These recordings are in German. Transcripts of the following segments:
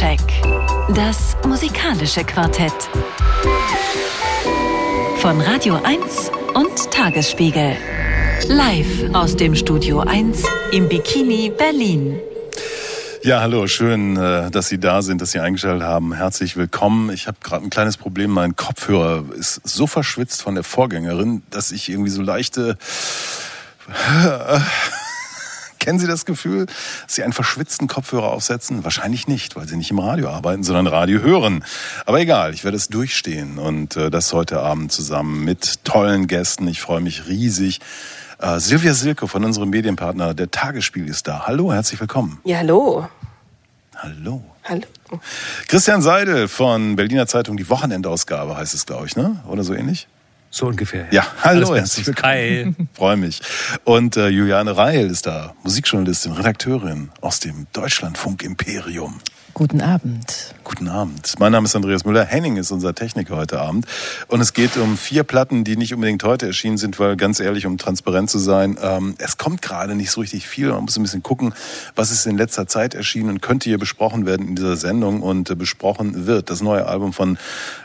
Soundcheck. Das musikalische Quartett. Von Radio 1 und Tagesspiegel. Live aus dem Studio 1 im Bikini Berlin. Ja, hallo, schön, äh, dass Sie da sind, dass Sie eingeschaltet haben. Herzlich willkommen. Ich habe gerade ein kleines Problem. Mein Kopfhörer ist so verschwitzt von der Vorgängerin, dass ich irgendwie so leichte Kennen Sie das Gefühl, dass Sie einen verschwitzten Kopfhörer aufsetzen? Wahrscheinlich nicht, weil Sie nicht im Radio arbeiten, sondern Radio hören. Aber egal, ich werde es durchstehen und äh, das heute Abend zusammen mit tollen Gästen. Ich freue mich riesig. Äh, Silvia Silke von unserem Medienpartner Der Tagesspiel ist da. Hallo, herzlich willkommen. Ja, hallo. Hallo. Hallo. Christian Seidel von Berliner Zeitung, die Wochenendausgabe heißt es, glaube ich, ne? Oder so ähnlich? So ungefähr. Ja, hallo, herzlich willkommen. Freue mich. Und äh, Juliane Reil ist da, Musikjournalistin, Redakteurin aus dem Deutschlandfunk Imperium. Guten Abend. Guten Abend. Mein Name ist Andreas Müller. Henning ist unser Techniker heute Abend. Und es geht um vier Platten, die nicht unbedingt heute erschienen sind, weil ganz ehrlich, um transparent zu sein, ähm, es kommt gerade nicht so richtig viel. Man muss ein bisschen gucken, was ist in letzter Zeit erschienen und könnte hier besprochen werden in dieser Sendung und äh, besprochen wird. Das neue Album von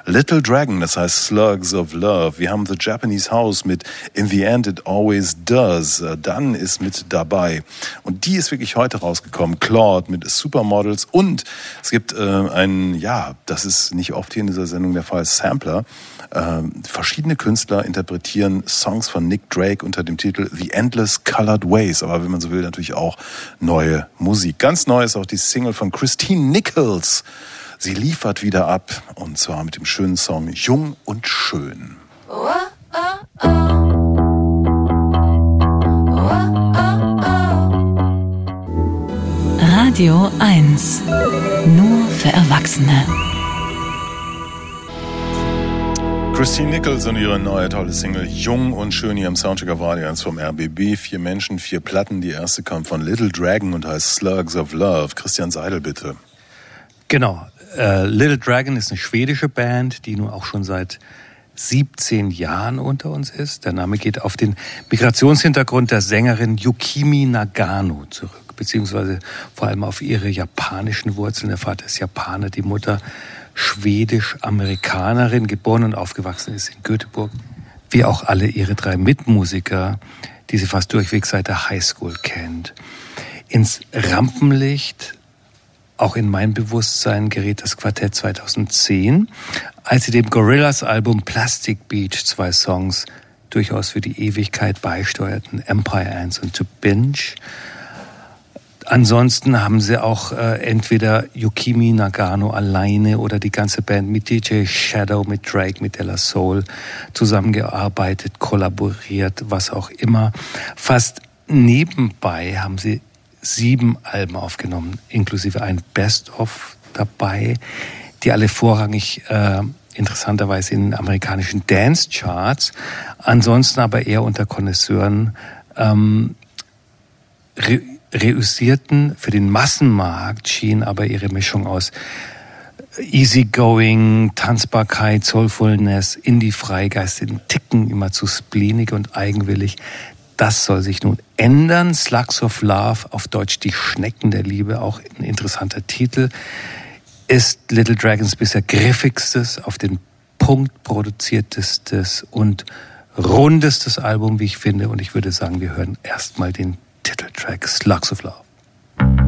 Little Dragon, das heißt Slugs of Love. Wir haben The Japanese House mit In the End It Always Does. Äh, dann ist mit dabei. Und die ist wirklich heute rausgekommen. Claude mit Supermodels und es gibt äh, einen, ja, das ist nicht oft hier in dieser Sendung der Fall, Sampler. Äh, verschiedene Künstler interpretieren Songs von Nick Drake unter dem Titel The Endless Colored Ways, aber wenn man so will, natürlich auch neue Musik. Ganz neu ist auch die Single von Christine Nichols. Sie liefert wieder ab und zwar mit dem schönen Song Jung und Schön. Oh, oh, oh. Radio 1. Nur für Erwachsene. Christine Nichols und ihre neue tolle Single Jung und Schön hier im Soundcheck of Radio 1 vom RBB. Vier Menschen, vier Platten. Die erste kam von Little Dragon und heißt Slugs of Love. Christian Seidel, bitte. Genau. Äh, Little Dragon ist eine schwedische Band, die nun auch schon seit 17 Jahren unter uns ist. Der Name geht auf den Migrationshintergrund der Sängerin Yukimi Nagano zurück beziehungsweise vor allem auf ihre japanischen Wurzeln. Der Vater ist Japaner, die Mutter schwedisch-Amerikanerin, geboren und aufgewachsen ist in Göteborg, wie auch alle ihre drei Mitmusiker, die sie fast durchweg seit der Highschool kennt. Ins Rampenlicht, auch in mein Bewusstsein, gerät das Quartett 2010, als sie dem Gorillas-Album Plastic Beach zwei Songs durchaus für die Ewigkeit beisteuerten, Empire Ants und To Binge, Ansonsten haben sie auch äh, entweder Yukimi Nagano alleine oder die ganze Band mit DJ Shadow, mit Drake, mit Ella Soul zusammengearbeitet, kollaboriert, was auch immer. Fast nebenbei haben sie sieben Alben aufgenommen, inklusive ein Best-of dabei, die alle vorrangig äh, interessanterweise in amerikanischen Dance-Charts, ansonsten aber eher unter Konnoisseuren ähm, reüssierten. Für den Massenmarkt schien aber ihre Mischung aus Easygoing, Tanzbarkeit, Soulfulness, Indie-Freigeist, den Ticken immer zu spleenig und eigenwillig. Das soll sich nun ändern. Slugs of Love, auf Deutsch die Schnecken der Liebe, auch ein interessanter Titel, ist Little Dragons bisher griffigstes, auf den Punkt produziertestes und rundestes Album, wie ich finde. Und ich würde sagen, wir hören erstmal den Titeltrack Slugs of Love.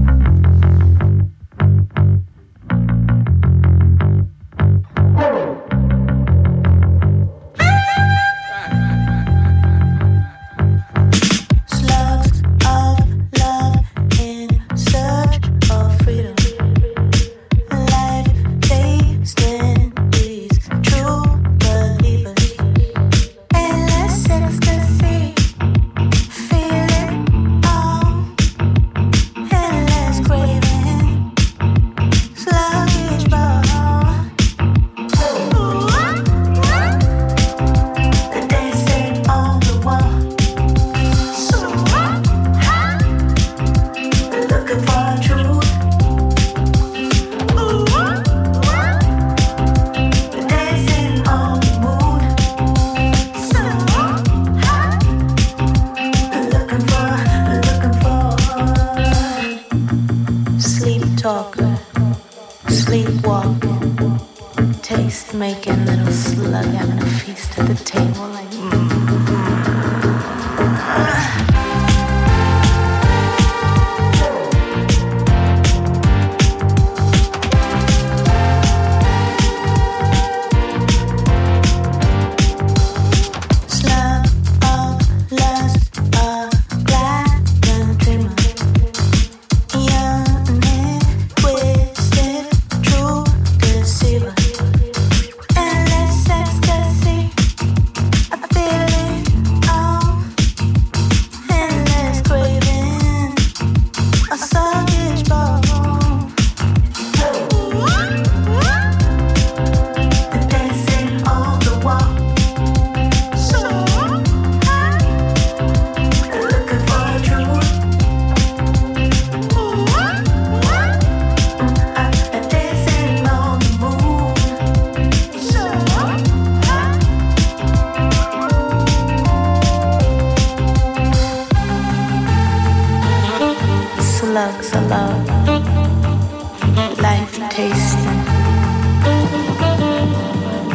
tasting,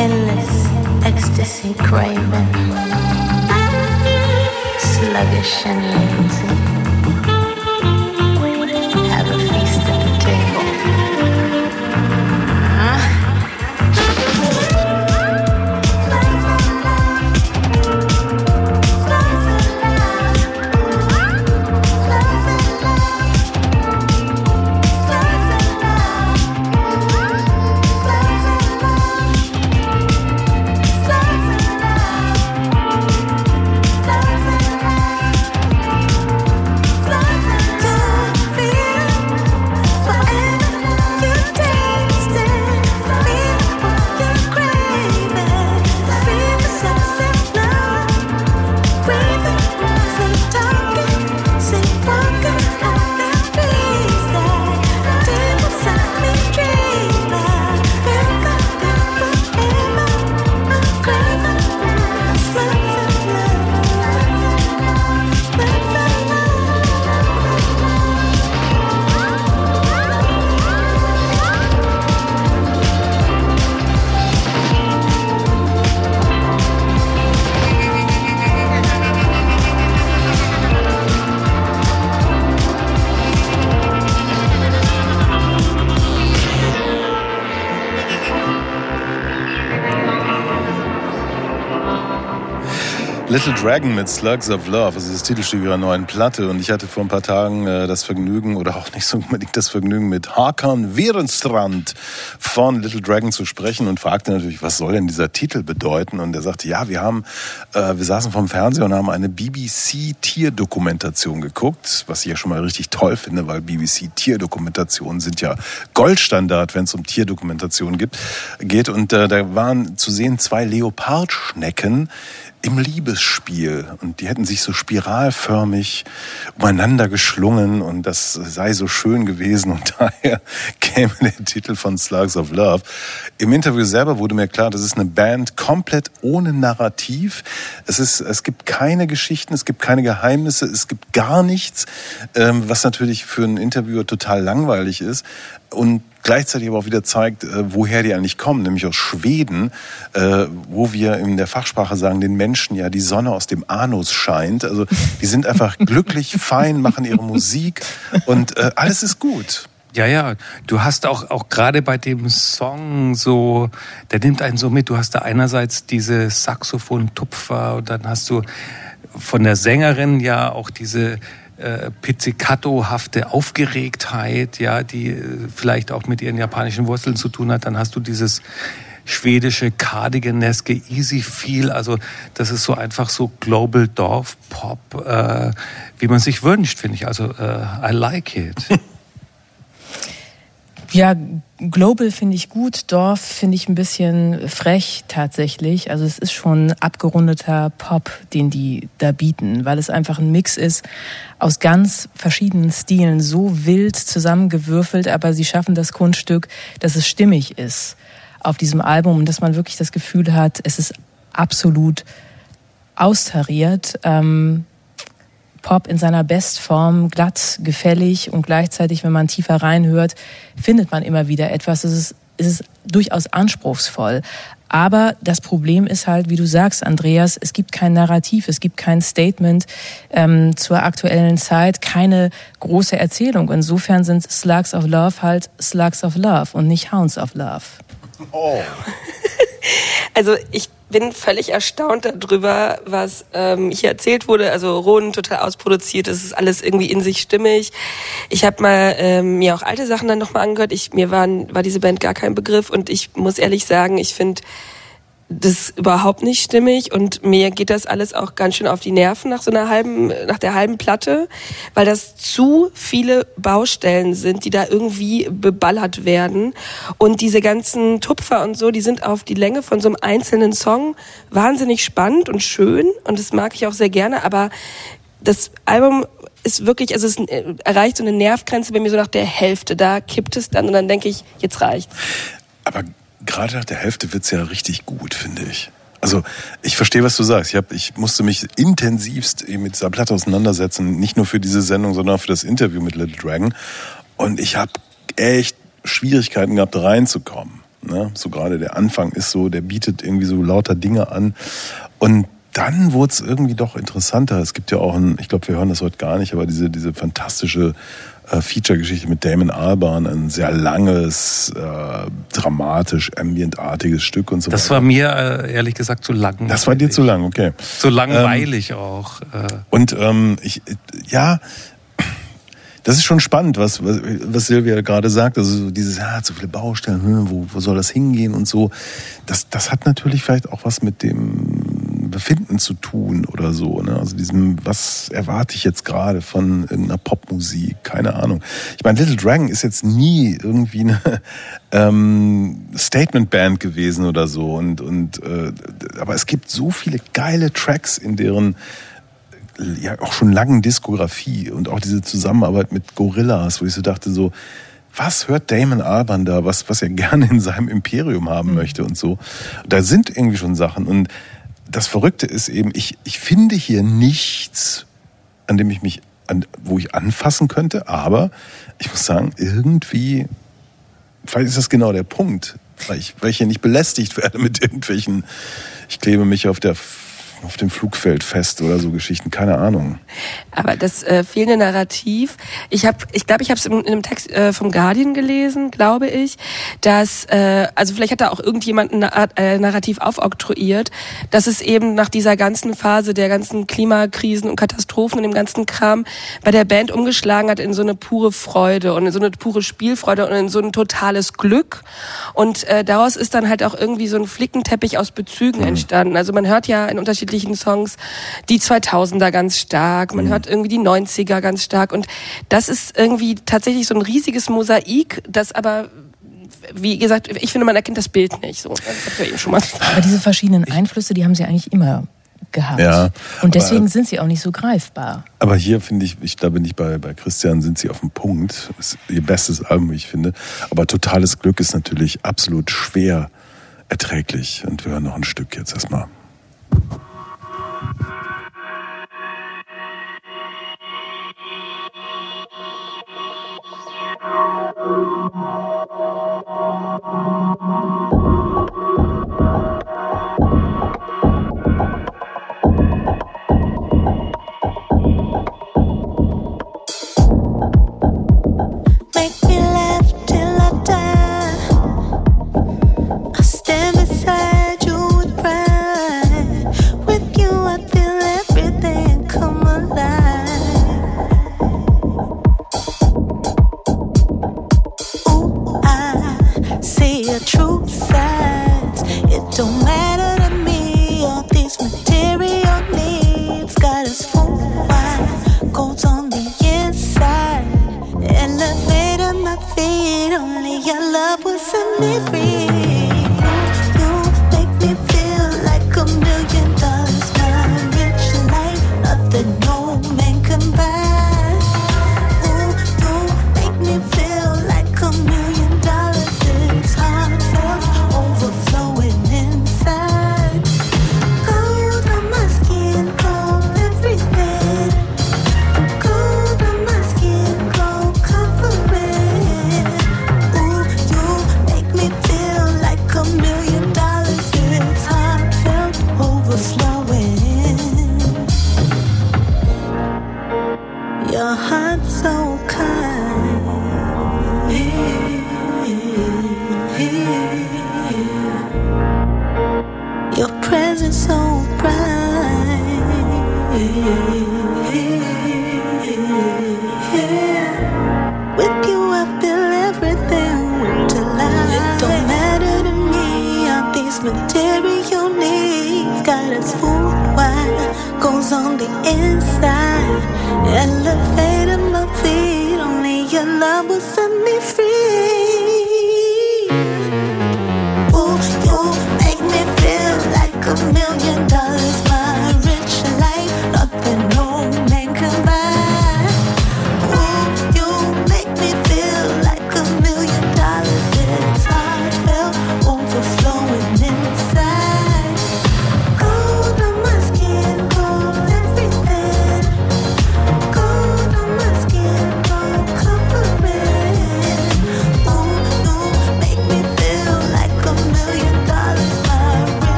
endless ecstasy craving, sluggish and lazy. Little Dragon mit Slugs of Love, das ist das Titelstück ihrer neuen Platte. Und ich hatte vor ein paar Tagen äh, das Vergnügen, oder auch nicht so unbedingt das Vergnügen, mit Hakan Werenstrand von Little Dragon zu sprechen und fragte natürlich, was soll denn dieser Titel bedeuten? Und er sagte, ja, wir haben, äh, wir saßen vom Fernseher und haben eine BBC-Tierdokumentation geguckt, was ich ja schon mal richtig toll finde, weil BBC-Tierdokumentationen sind ja Goldstandard, wenn es um Tierdokumentationen geht. Und äh, da waren zu sehen zwei Leopardschnecken, im Liebesspiel und die hätten sich so spiralförmig umeinander geschlungen und das sei so schön gewesen und daher käme der Titel von Slugs of Love. Im Interview selber wurde mir klar, das ist eine Band komplett ohne Narrativ. Es ist, es gibt keine Geschichten, es gibt keine Geheimnisse, es gibt gar nichts, ähm, was natürlich für einen Interviewer total langweilig ist. Und gleichzeitig aber auch wieder zeigt, äh, woher die eigentlich kommen, nämlich aus Schweden, äh, wo wir in der Fachsprache sagen, den Menschen ja die Sonne aus dem Anus scheint. Also die sind einfach glücklich, fein, machen ihre Musik und äh, alles ist gut. Ja, ja, du hast auch, auch gerade bei dem Song so, der nimmt einen so mit, du hast da einerseits diese Saxophon-Tupfer und dann hast du von der Sängerin ja auch diese äh, Pizzicato-hafte Aufgeregtheit, ja, die äh, vielleicht auch mit ihren japanischen Wurzeln zu tun hat. Dann hast du dieses schwedische Cardiganeske Easy Feel, also das ist so einfach so Global Dorf Pop, äh, wie man sich wünscht, finde ich. Also äh, I like it. Ja, Global finde ich gut, Dorf finde ich ein bisschen frech tatsächlich. Also es ist schon abgerundeter Pop, den die da bieten, weil es einfach ein Mix ist aus ganz verschiedenen Stilen, so wild zusammengewürfelt, aber sie schaffen das Kunststück, dass es stimmig ist auf diesem Album und dass man wirklich das Gefühl hat, es ist absolut austariert. Ähm, Pop in seiner Bestform, glatt, gefällig und gleichzeitig, wenn man tiefer reinhört, findet man immer wieder etwas. Es ist, es ist durchaus anspruchsvoll. Aber das Problem ist halt, wie du sagst, Andreas, es gibt kein Narrativ, es gibt kein Statement ähm, zur aktuellen Zeit, keine große Erzählung. Insofern sind Slugs of Love halt Slugs of Love und nicht Hounds of Love. Oh. also ich bin völlig erstaunt darüber, was ähm, hier erzählt wurde. Also Ronen total ausproduziert, es ist alles irgendwie in sich stimmig. Ich habe mal ähm, mir auch alte Sachen dann nochmal angehört. Ich, mir waren, war diese Band gar kein Begriff und ich muss ehrlich sagen, ich finde das überhaupt nicht stimmig und mir geht das alles auch ganz schön auf die Nerven nach so einer halben, nach der halben Platte, weil das zu viele Baustellen sind, die da irgendwie beballert werden und diese ganzen Tupfer und so, die sind auf die Länge von so einem einzelnen Song wahnsinnig spannend und schön und das mag ich auch sehr gerne, aber das Album ist wirklich, also es erreicht so eine Nervgrenze bei mir so nach der Hälfte, da kippt es dann und dann denke ich, jetzt reicht's. Aber gerade nach der Hälfte wird's ja richtig gut, finde ich. Also ich verstehe, was du sagst. Ich, hab, ich musste mich intensivst mit dieser Platte auseinandersetzen, nicht nur für diese Sendung, sondern auch für das Interview mit Little Dragon. Und ich habe echt Schwierigkeiten gehabt, reinzukommen. Ne? So gerade der Anfang ist so, der bietet irgendwie so lauter Dinge an. Und dann wurde es irgendwie doch interessanter. Es gibt ja auch ein, ich glaube, wir hören das heute gar nicht, aber diese, diese fantastische äh, Feature-Geschichte mit Damon Albarn, ein sehr langes, äh, dramatisch, ambientartiges Stück und so Das weiter. war mir äh, ehrlich gesagt zu lang. Das war dir zu lang, okay. Zu langweilig ähm, auch. Äh. Und ähm, ich, ja, das ist schon spannend, was, was, was Silvia gerade sagt. Also dieses, ja, zu viele Baustellen, hm, wo, wo soll das hingehen und so. Das, das hat natürlich vielleicht auch was mit dem Befinden zu tun oder so. Ne? Also diesem, was erwarte ich jetzt gerade von irgendeiner Popmusik? Keine Ahnung. Ich meine, Little Dragon ist jetzt nie irgendwie eine ähm, Statement-Band gewesen oder so. Und, und äh, aber es gibt so viele geile Tracks in deren ja auch schon langen Diskografie und auch diese Zusammenarbeit mit Gorillas, wo ich so dachte so, was hört Damon Alban da, was, was er gerne in seinem Imperium haben mhm. möchte und so. Da sind irgendwie schon Sachen und das Verrückte ist eben, ich, ich finde hier nichts, an dem ich mich, an, wo ich anfassen könnte, aber ich muss sagen, irgendwie, vielleicht ist das genau der Punkt, weil ich, weil ich hier nicht belästigt werde mit irgendwelchen, ich klebe mich auf der auf dem Flugfeld fest oder so Geschichten, keine Ahnung. Aber das äh, fehlende Narrativ, ich habe, ich glaube, ich habe es in, in, einem Text äh, vom Guardian gelesen, glaube ich, dass, äh, also vielleicht hat da auch irgendjemand ein äh, Narrativ aufoktroyiert, dass es eben nach dieser ganzen Phase der ganzen Klimakrisen und Katastrophen und dem ganzen Kram bei der Band umgeschlagen hat in so eine pure Freude und in so eine pure Spielfreude und in so ein totales Glück. Und äh, daraus ist dann halt auch irgendwie so ein Flickenteppich aus Bezügen mhm. entstanden. Also man hört ja in unterschiedlichen unterschiedlichen Songs die 2000er ganz stark, man mhm. hört irgendwie die 90er ganz stark und das ist irgendwie tatsächlich so ein riesiges Mosaik, das aber wie gesagt, ich finde, man erkennt das Bild nicht. So, das ja eben schon mal. Aber diese verschiedenen Einflüsse, die haben sie eigentlich immer gehabt. Ja, und deswegen aber, sind sie auch nicht so greifbar. Aber hier finde ich, ich da bin ich bei, bei Christian, sind sie auf dem Punkt. Ist ihr bestes Album, wie ich finde. Aber totales Glück ist natürlich absolut schwer erträglich. Und wir hören noch ein Stück jetzt erstmal. Música me free. Elevated my feet, only your love will set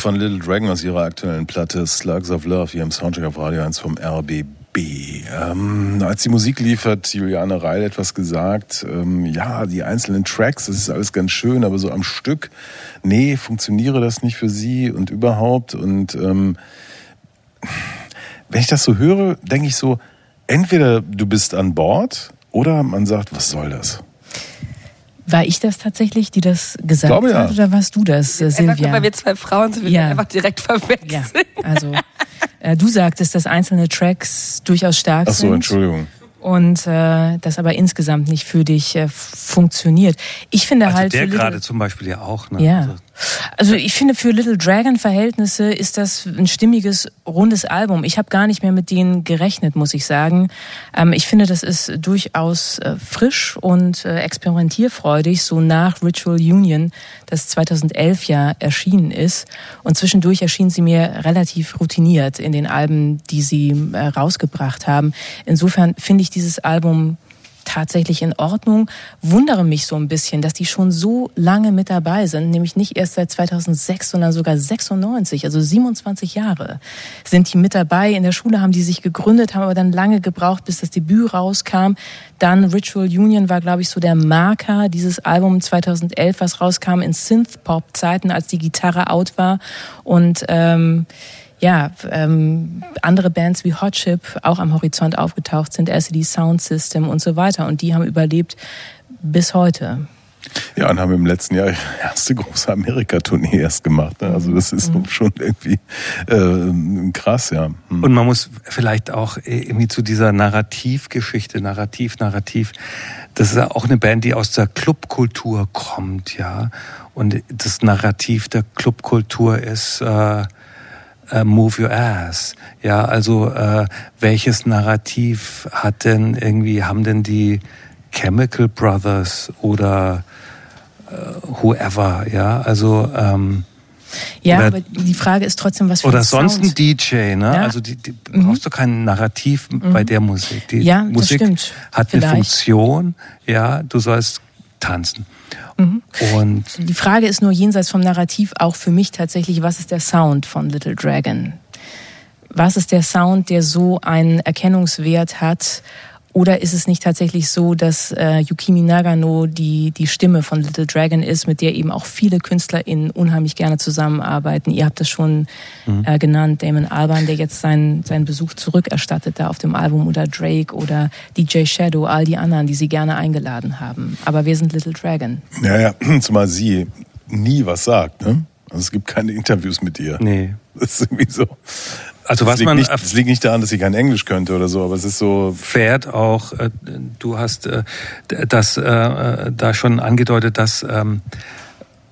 von Little Dragon aus ihrer aktuellen Platte Slugs of Love hier im Soundcheck auf Radio 1 vom RBB. Ähm, als die Musik lief, hat Juliane Reil etwas gesagt. Ähm, ja, die einzelnen Tracks, das ist alles ganz schön, aber so am Stück, nee, funktioniere das nicht für sie und überhaupt. Und ähm, wenn ich das so höre, denke ich so, entweder du bist an Bord oder man sagt, was soll das? War ich das tatsächlich, die das gesagt glaube, ja. hat, oder warst du das, Einfach Silvia? nur, weil wir zwei Frauen sind, wir Ja. einfach direkt verwechseln. ja, also äh, du sagtest, dass einzelne Tracks durchaus stark Ach so, sind. Entschuldigung. und äh, das aber insgesamt nicht für dich äh, funktioniert. Ich finde Also halt der gerade zum Beispiel ja auch. Ne? Ja. Also, Also ich finde, für Little Dragon Verhältnisse ist das ein stimmiges, rundes Album. Ich habe gar nicht mehr mit denen gerechnet, muss ich sagen. Ähm, ich finde, das ist durchaus äh, frisch und äh, experimentierfreudig, so nach Ritual Union, das 2011 ja erschienen ist. Und zwischendurch erschien sie mir relativ routiniert in den Alben, die sie äh, rausgebracht haben. Insofern finde ich dieses Album tatsächlich in Ordnung. Wundere mich so ein bisschen, dass die schon so lange mit dabei sind, nämlich nicht erst seit 2006, sondern sogar 96, also 27 Jahre sind die mit dabei. In der Schule haben die sich gegründet, haben aber dann lange gebraucht, bis das Debüt rauskam. Dann Ritual Union war, glaube ich, so der Marker dieses Album 2011, was rauskam in Synth-Pop-Zeiten, als die Gitarre out war und ähm, ja, ähm, andere Bands wie Hot Chip auch am Horizont aufgetaucht sind, LCD Sound System und so weiter. Und die haben überlebt bis heute. Ja, und haben im letzten Jahr ihre erste große Amerika-Tournee erst gemacht. Ne? Also das ist schon irgendwie äh, krass, ja. Hm. Und man muss vielleicht auch irgendwie zu dieser Narrativgeschichte, Narrativ, Narrativ, das ist ja auch eine Band, die aus der Clubkultur kommt, ja. Und das Narrativ der Clubkultur ist äh, äh, Move Your Ass. Ja, also äh, welches Narrativ hat denn irgendwie, haben denn die Chemical Brothers oder äh, whoever, ja, also ähm, Ja, Oder- aber die Frage ist trotzdem, was für oder ein sonst ein Sound. DJ, ne? Ja. Mhm. Also die, die brauchst du kein Narrativ bei der Musik. Die Ja, das Musik stimmt. hat eine Vielleicht. Funktion, ja, du sollst tanzen. Mhm. Und Die Frage ist nur jenseits vom Narrativ auch für mich tatsächlich, was ist der Sound von Little Dragon? Was ist der Sound, der so einen Erkennungswert hat? Oder ist es nicht tatsächlich so, dass äh, Yukimi Nagano die, die Stimme von Little Dragon ist, mit der eben auch viele KünstlerInnen unheimlich gerne zusammenarbeiten? Ihr habt das schon äh, genannt, Damon Albarn, der jetzt seinen, seinen Besuch zurückerstattet da auf dem Album, oder Drake oder DJ Shadow, all die anderen, die sie gerne eingeladen haben. Aber wir sind Little Dragon. Ja, ja, zumal sie nie was sagt, ne? Also es gibt keine Interviews mit ihr. nee. Das ist irgendwie so. Also Das was liegt, man nicht, das liegt nicht daran, dass sie kein Englisch könnte oder so, aber es ist so. fährt auch, äh, du hast äh, das äh, äh, da schon angedeutet, dass ähm,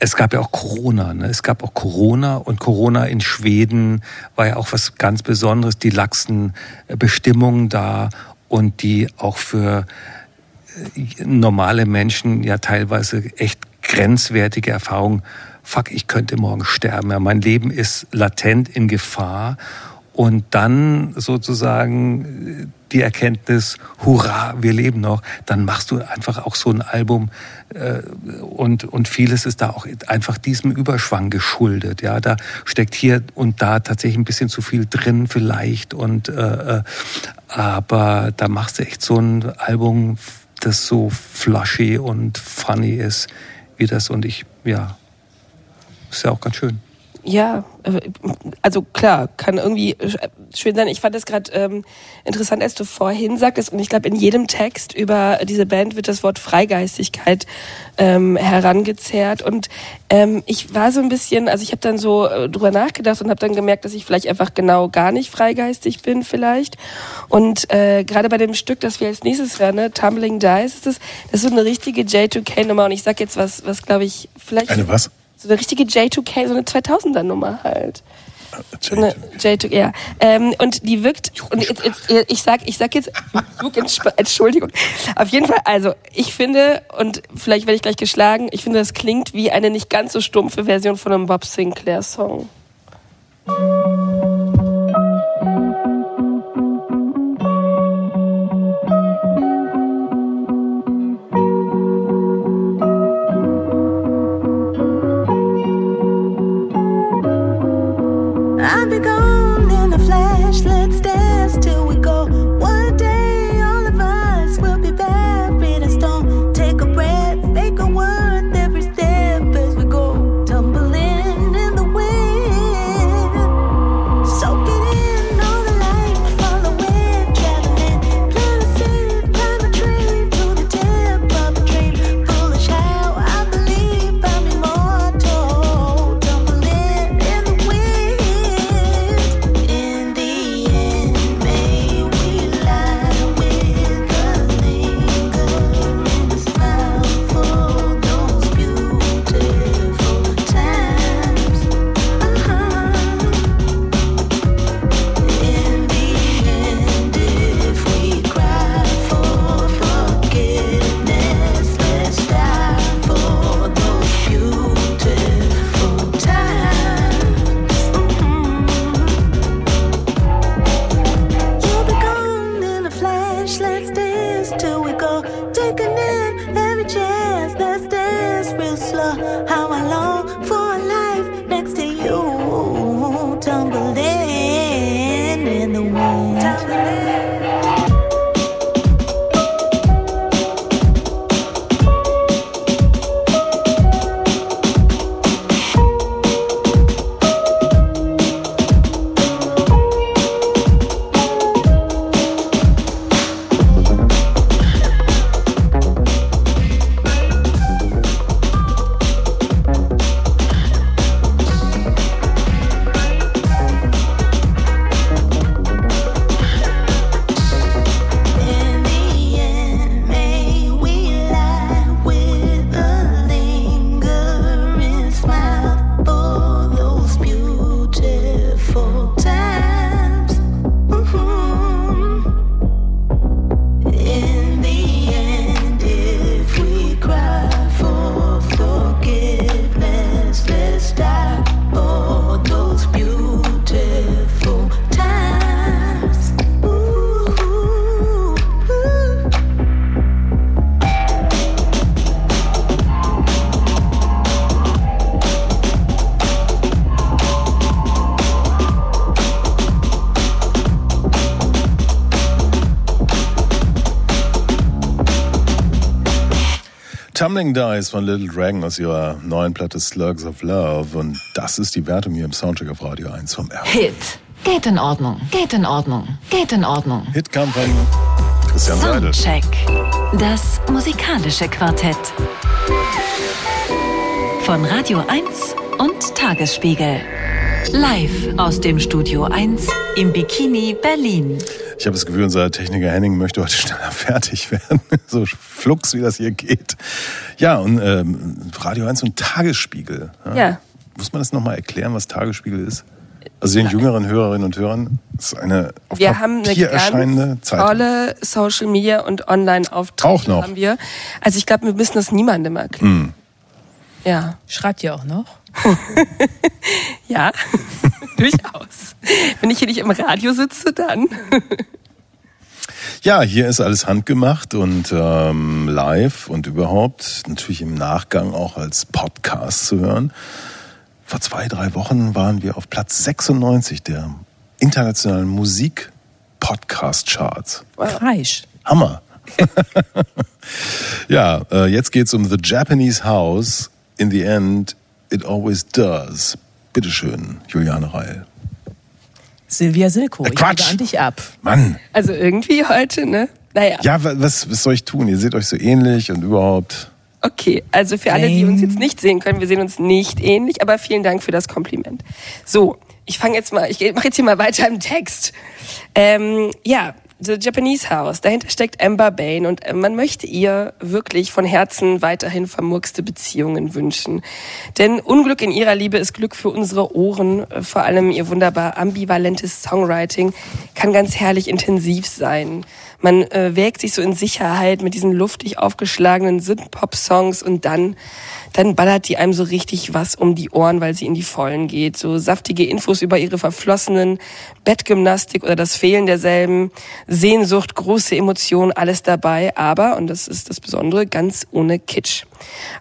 es gab ja auch Corona, ne? es gab auch Corona und Corona in Schweden war ja auch was ganz Besonderes, die laxen äh, Bestimmungen da und die auch für äh, normale Menschen ja teilweise echt grenzwertige Erfahrungen. Fuck, ich könnte morgen sterben. Ja, mein Leben ist latent in Gefahr und dann sozusagen die Erkenntnis, hurra, wir leben noch, dann machst du einfach auch so ein Album äh, und, und vieles ist da auch einfach diesem Überschwang geschuldet. Ja, da steckt hier und da tatsächlich ein bisschen zu viel drin vielleicht und äh, äh aber da machst du echt so ein Album, das so flushy und funny ist wie das und ich, ja, ist ja auch ganz schön. Ja, äh, also klar, kann irgendwie schön sein. Ich fand es gerade ähm, interessant, als du vorhin sagtest, und ich glaube, in jedem Text über diese Band wird das Wort Freigeistigkeit ähm, herangezerrt. Und ähm, ich war so ein bisschen, also ich habe dann so äh, drüber nachgedacht und habe dann gemerkt, dass ich vielleicht einfach genau gar nicht freigeistig bin vielleicht. Und äh, gerade bei dem Stück, das wir als nächstes hören, ne, Tumbling Dice, ist das, das ist so eine richtige J2K-Nummer. Und ich sag jetzt was, was glaube ich vielleicht... Eine was? So eine richtige J2K, so eine 2000er Nummer halt. So eine J2, ja. Ähm, und die wirkt, und jetzt, jetzt, ich sag, ich sag jetzt, Entschuldigung. Auf jeden Fall, also, ich finde, und vielleicht werde ich gleich geschlagen, ich finde, das klingt wie eine nicht ganz so stumpfe Version von einem Bob Sinclair Song. Tumbling Dice von Little Dragon aus ihrer neuen Platte Slugs of Love. Und das ist die Wertung hier im Soundcheck auf Radio 1 vom R. Hit. Geht in Ordnung. Geht in Ordnung. Geht in Ordnung. Hit kam von Christian Seidel. Soundcheck. Das musikalische Quartett. Von Radio 1 und Tagesspiegel. Live aus dem Studio 1 im Bikini Berlin. Ich habe das Gefühl, unser Techniker Henning möchte heute schneller fertig werden. so flugs, wie das hier geht. Ja, und ähm, Radio 1 und Tagesspiegel. Ja. Muss man das nochmal erklären, was Tagesspiegel ist? Also den jüngeren Hörerinnen und Hörern, das ist eine auf Wir haben eine erscheinende ganz Zeitung. tolle Social Media und Online-Auftritte Auch noch. haben wir. Also ich glaube, wir müssen das niemandem erklären. Hm. Ja. Schreibt ihr auch noch? Ja. Durchaus. Wenn ich hier nicht im Radio sitze, dann. Ja, hier ist alles handgemacht und ähm, live und überhaupt natürlich im Nachgang auch als Podcast zu hören. Vor zwei, drei Wochen waren wir auf Platz 96 der internationalen Musik-Podcast-Charts. Kreisch. Hammer. ja, äh, jetzt geht's um The Japanese House. In the end, it always does. Bitteschön, Juliane Reil. Silvia Silko, Äh, ich Quatsch. gebe an dich ab. Mann, Also irgendwie heute, ne? Naja. ja, wa- was, was soll ich tun? Ihr seht euch so ähnlich und überhaupt. Okay, also für alle, die uns jetzt nicht sehen können, wir sehen uns nicht ähnlich, aber vielen Dank für das Kompliment. So, ich fange jetzt mal, ich mache jetzt hier mal weiter im Text. Ähm, ja, The Japanese House, dahinter steckt Amber Bain und äh, man möchte ihr wirklich von Herzen weiterhin vermurkste Beziehungen wünschen. Denn Unglück in ihrer Liebe ist Glück für unsere Ohren, Äh, vor allem ihr wunderbar ambivalentes Songwriting kann ganz herrlich intensiv sein. Man äh, wägt sich so in Sicherheit mit diesen luftig aufgeschlagenen Synth-Pop-Songs und dann, dann ballert die einem so richtig was um die Ohren, weil sie in die Vollen geht. So saftige Infos über ihre verflossenen Bettgymnastik oder das Fehlen derselben, Sehnsucht, große Emotionen, alles dabei, aber, und das ist das Besondere, ganz ohne Kitsch.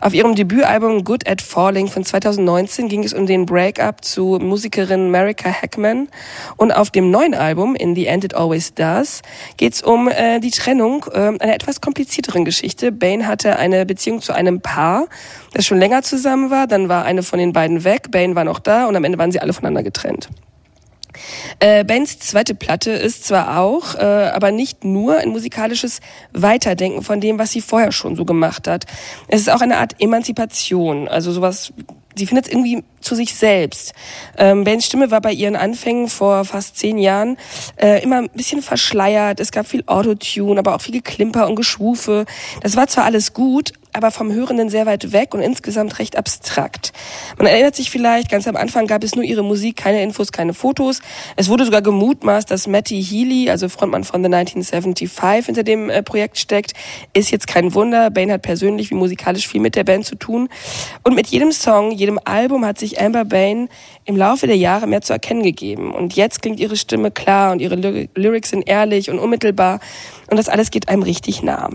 Auf ihrem Debütalbum Good at Falling von 2019 ging es um den Breakup zu Musikerin Marika Hackman und auf dem neuen Album In the End It Always Does geht es um äh, die Trennung äh, einer etwas komplizierteren Geschichte. Bane hatte eine Beziehung zu einem Paar, das schon länger zusammen war, dann war eine von den beiden weg, Bane war noch da und am Ende waren sie alle voneinander getrennt. Äh, Bens zweite Platte ist zwar auch, äh, aber nicht nur ein musikalisches Weiterdenken von dem, was sie vorher schon so gemacht hat. Es ist auch eine Art Emanzipation, also sowas. Sie findet es irgendwie zu sich selbst. Ähm, Bens Stimme war bei ihren Anfängen vor fast zehn Jahren äh, immer ein bisschen verschleiert. Es gab viel Autotune, aber auch viel Geklimper und Geschwufe. Das war zwar alles gut, aber vom Hörenden sehr weit weg und insgesamt recht abstrakt. Man erinnert sich vielleicht, ganz am Anfang gab es nur ihre Musik, keine Infos, keine Fotos. Es wurde sogar gemutmaßt, dass Matty Healy, also Frontmann von The 1975, hinter dem äh, Projekt steckt. Ist jetzt kein Wunder. Bane hat persönlich wie musikalisch viel mit der Band zu tun. Und mit jedem Song, jedem Album hat sich Amber Bane im Laufe der Jahre mehr zu erkennen gegeben. Und jetzt klingt ihre Stimme klar und ihre Lyri- Lyrics sind ehrlich und unmittelbar. Und das alles geht einem richtig nah.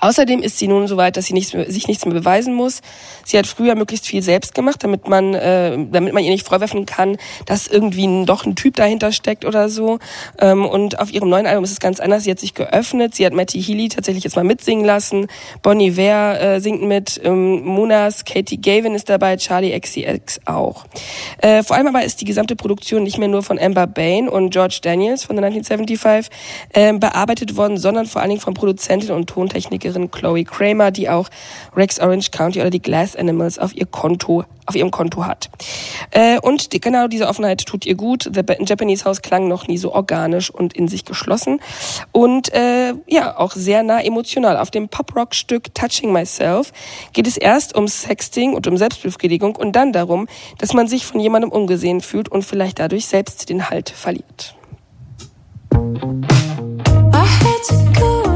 Außerdem ist sie nun so weit, dass sie nichts mehr, sich nichts mehr beweisen muss. Sie hat früher möglichst viel selbst gemacht, damit man, äh, damit man ihr nicht vorwerfen kann, dass irgendwie ein, doch ein Typ dahinter steckt oder so. Ähm, und auf ihrem neuen Album ist es ganz anders. Sie hat sich geöffnet. Sie hat Matty Healy tatsächlich jetzt mal mitsingen lassen. Bonnie Ware äh, singt mit. Ähm, Monas, Katie Gavin ist dabei. Charlie XCX auch. Äh, vor allem aber ist die gesamte Produktion nicht mehr nur von Amber Bain und George Daniels von The 1975 äh, bearbeitet worden, sondern vor allen Dingen von Produzentin und Tontechnikerin Chloe Kramer, die auch Rex Orange County oder die Glass Animals auf ihr Konto auf ihrem Konto hat. Äh, und die, genau diese Offenheit tut ihr gut. The Japanese House klang noch nie so organisch und in sich geschlossen und äh, ja auch sehr nah emotional. Auf dem Pop-Rock-Stück Touching Myself geht es erst um Sexting und um Selbstbefriedigung und dann darum, dass man sich von jemandem ungesehen fühlt und vielleicht dadurch selbst den Halt verliert. I had to go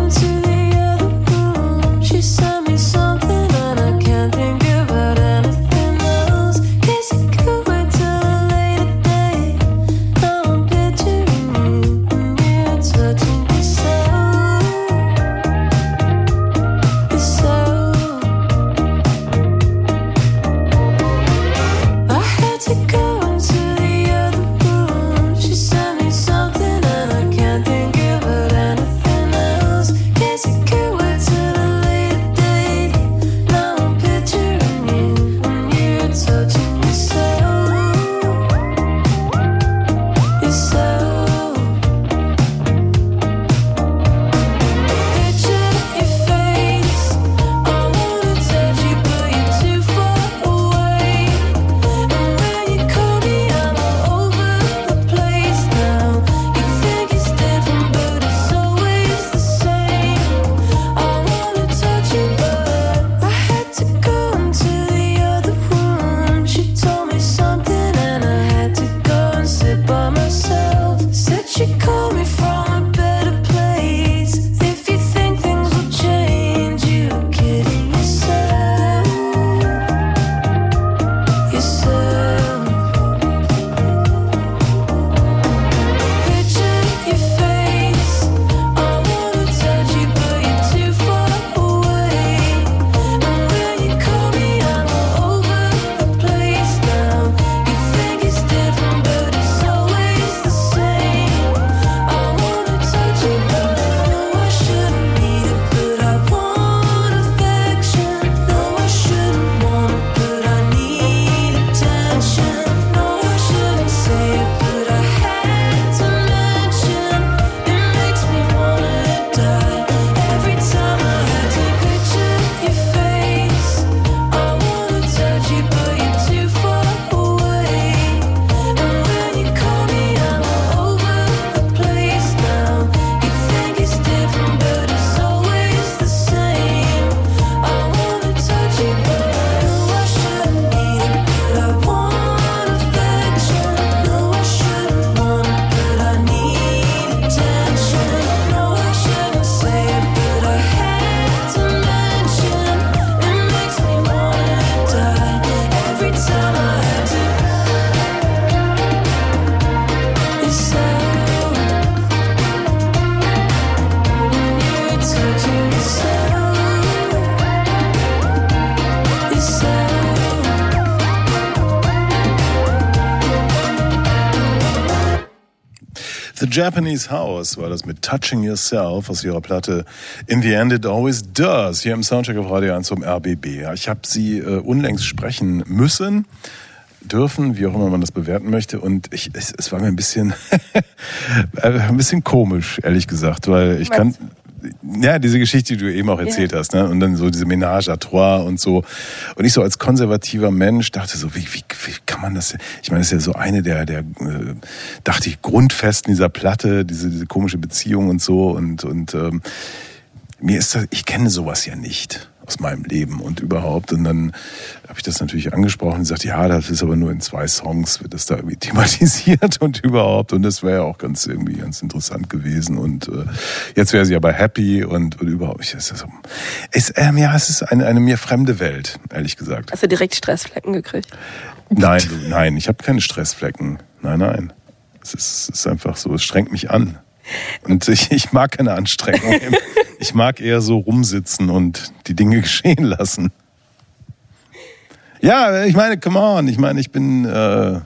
Japanese House war das mit Touching Yourself aus ihrer Platte In the End It Always Does, hier im Soundcheck auf Radio 1 zum RBB. Ich habe sie äh, unlängst sprechen müssen, dürfen, wie auch immer man das bewerten möchte. Und ich, es, es war mir ein bisschen, äh, ein bisschen komisch, ehrlich gesagt, weil ich kann... Ja, diese Geschichte, die du eben auch erzählt hast, ne? Und dann so diese Ménage à trois und so. Und ich so als konservativer Mensch dachte so, wie, wie, wie kann man das? Ich meine, das ist ja so eine der, der, äh, dachte ich, Grundfesten dieser Platte, diese, diese komische Beziehung und so. Und, und ähm, mir ist das, ich kenne sowas ja nicht aus meinem Leben und überhaupt. Und dann habe ich das natürlich angesprochen und gesagt, ja, das ist aber nur in zwei Songs, wird das da irgendwie thematisiert und überhaupt. Und das wäre ja auch ganz irgendwie ganz interessant gewesen. Und äh, jetzt wäre sie aber happy und, und überhaupt. Ich, es ist, so- es, ähm, ja, es ist eine, eine mir fremde Welt, ehrlich gesagt. Hast du direkt Stressflecken gekriegt? Nein, nein, ich habe keine Stressflecken. Nein, nein. Es ist, es ist einfach so, es strengt mich an. Und ich, ich mag keine Anstrengung. Ich mag eher so rumsitzen und die Dinge geschehen lassen. Ja, ich meine, come on. Ich meine, ich bin, äh,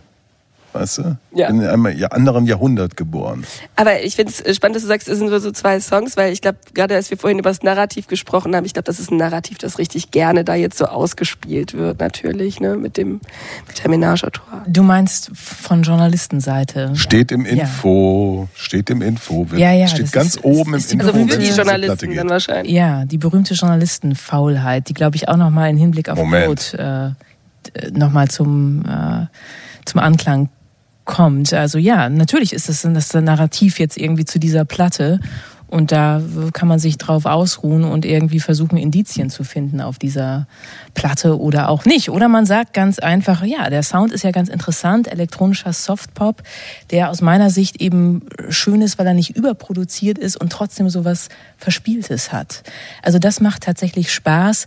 weißt du, Ja. bin in einem ja- anderen Jahrhundert geboren. Aber ich finde es spannend, dass du sagst, es sind nur so zwei Songs, weil ich glaube, gerade als wir vorhin über das Narrativ gesprochen haben, ich glaube, das ist ein Narrativ, das richtig gerne da jetzt so ausgespielt wird, natürlich, ne, mit dem à trois. Du meinst von Journalistenseite. Steht im Ja. Info, steht im Info, wird, Ja, ja, steht ganz ist- oben ist im Info. Also für die Journalisten dann wahrscheinlich. Ja, die berühmte Journalistenfaulheit, die glaube ich auch nochmal in Hinblick auf Moment. Code äh, nochmal zum, äh, zum Anklang kommt. Also ja, natürlich ist das, das Narrativ jetzt irgendwie zu dieser Platte und da kann man sich drauf ausruhen und irgendwie versuchen, Indizien zu finden auf dieser Platte oder auch nicht. Oder man sagt ganz einfach, ja, der Sound ist ja ganz interessant, elektronischer Softpop, der aus meiner Sicht eben schön ist, weil er nicht überproduziert ist und trotzdem sowas Verspieltes hat. Also das macht tatsächlich Spaß.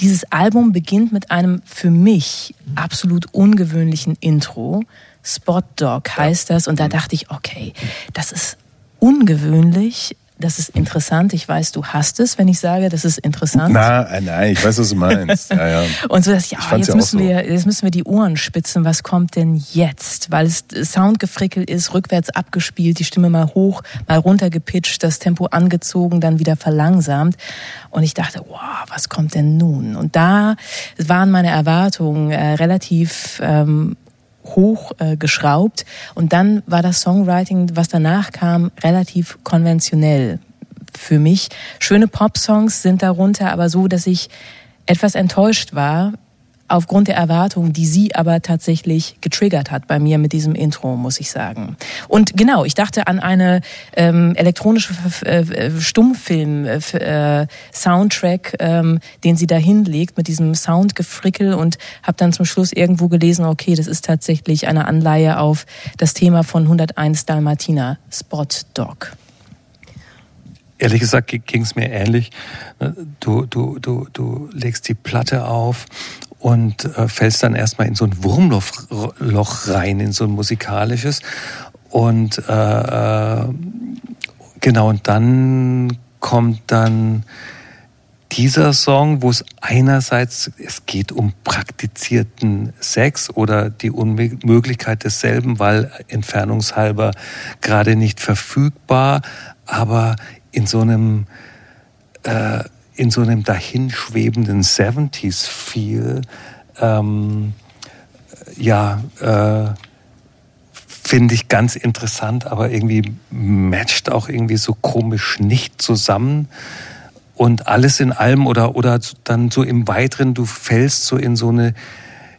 Dieses Album beginnt mit einem für mich absolut ungewöhnlichen Intro. Spot Dog heißt das. Und da dachte ich, okay, das ist ungewöhnlich, das ist interessant. Ich weiß, du hast es, wenn ich sage, das ist interessant. Na, äh, nein, ich weiß, was du meinst. Ja, ja. Und so, dass ja, Ich jetzt müssen so. wir, jetzt müssen wir die Ohren spitzen. Was kommt denn jetzt? Weil es Soundgefrickel ist, rückwärts abgespielt, die Stimme mal hoch, mal runter gepitcht, das Tempo angezogen, dann wieder verlangsamt. Und ich dachte, wow, was kommt denn nun? Und da waren meine Erwartungen äh, relativ ähm, hoch äh, geschraubt und dann war das Songwriting, was danach kam, relativ konventionell für mich. Schöne Pop-Songs sind darunter, aber so, dass ich etwas enttäuscht war aufgrund der Erwartungen, die sie aber tatsächlich getriggert hat bei mir mit diesem Intro, muss ich sagen. Und genau, ich dachte an eine ähm, elektronische äh, äh, Stummfilm äh, äh, Soundtrack, ähm, den sie da hinlegt mit diesem Soundgefrickel und habe dann zum Schluss irgendwo gelesen, okay, das ist tatsächlich eine Anleihe auf das Thema von 101 Dalmatiner, Spot Dog. Ehrlich gesagt ging es mir ähnlich. Du, du, du, du legst die Platte auf und äh, fällst dann erstmal in so ein Wurmloch Loch rein, in so ein musikalisches. Und äh, äh, genau, und dann kommt dann dieser Song, wo es einerseits, es geht um praktizierten Sex oder die Unmöglichkeit desselben, weil entfernungshalber gerade nicht verfügbar, aber in so einem, äh, in so einem dahinschwebenden 70s-Feel, ähm, ja, äh, finde ich ganz interessant, aber irgendwie matcht auch irgendwie so komisch nicht zusammen. Und alles in allem oder, oder dann so im Weiteren, du fällst so in so eine,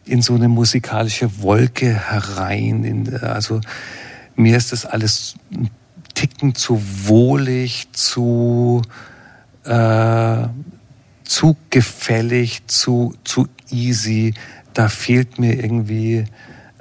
in so eine musikalische Wolke herein. In, also mir ist das alles ein Ticken zu wohlig, zu, äh, zu gefällig, zu, zu easy. Da fehlt mir irgendwie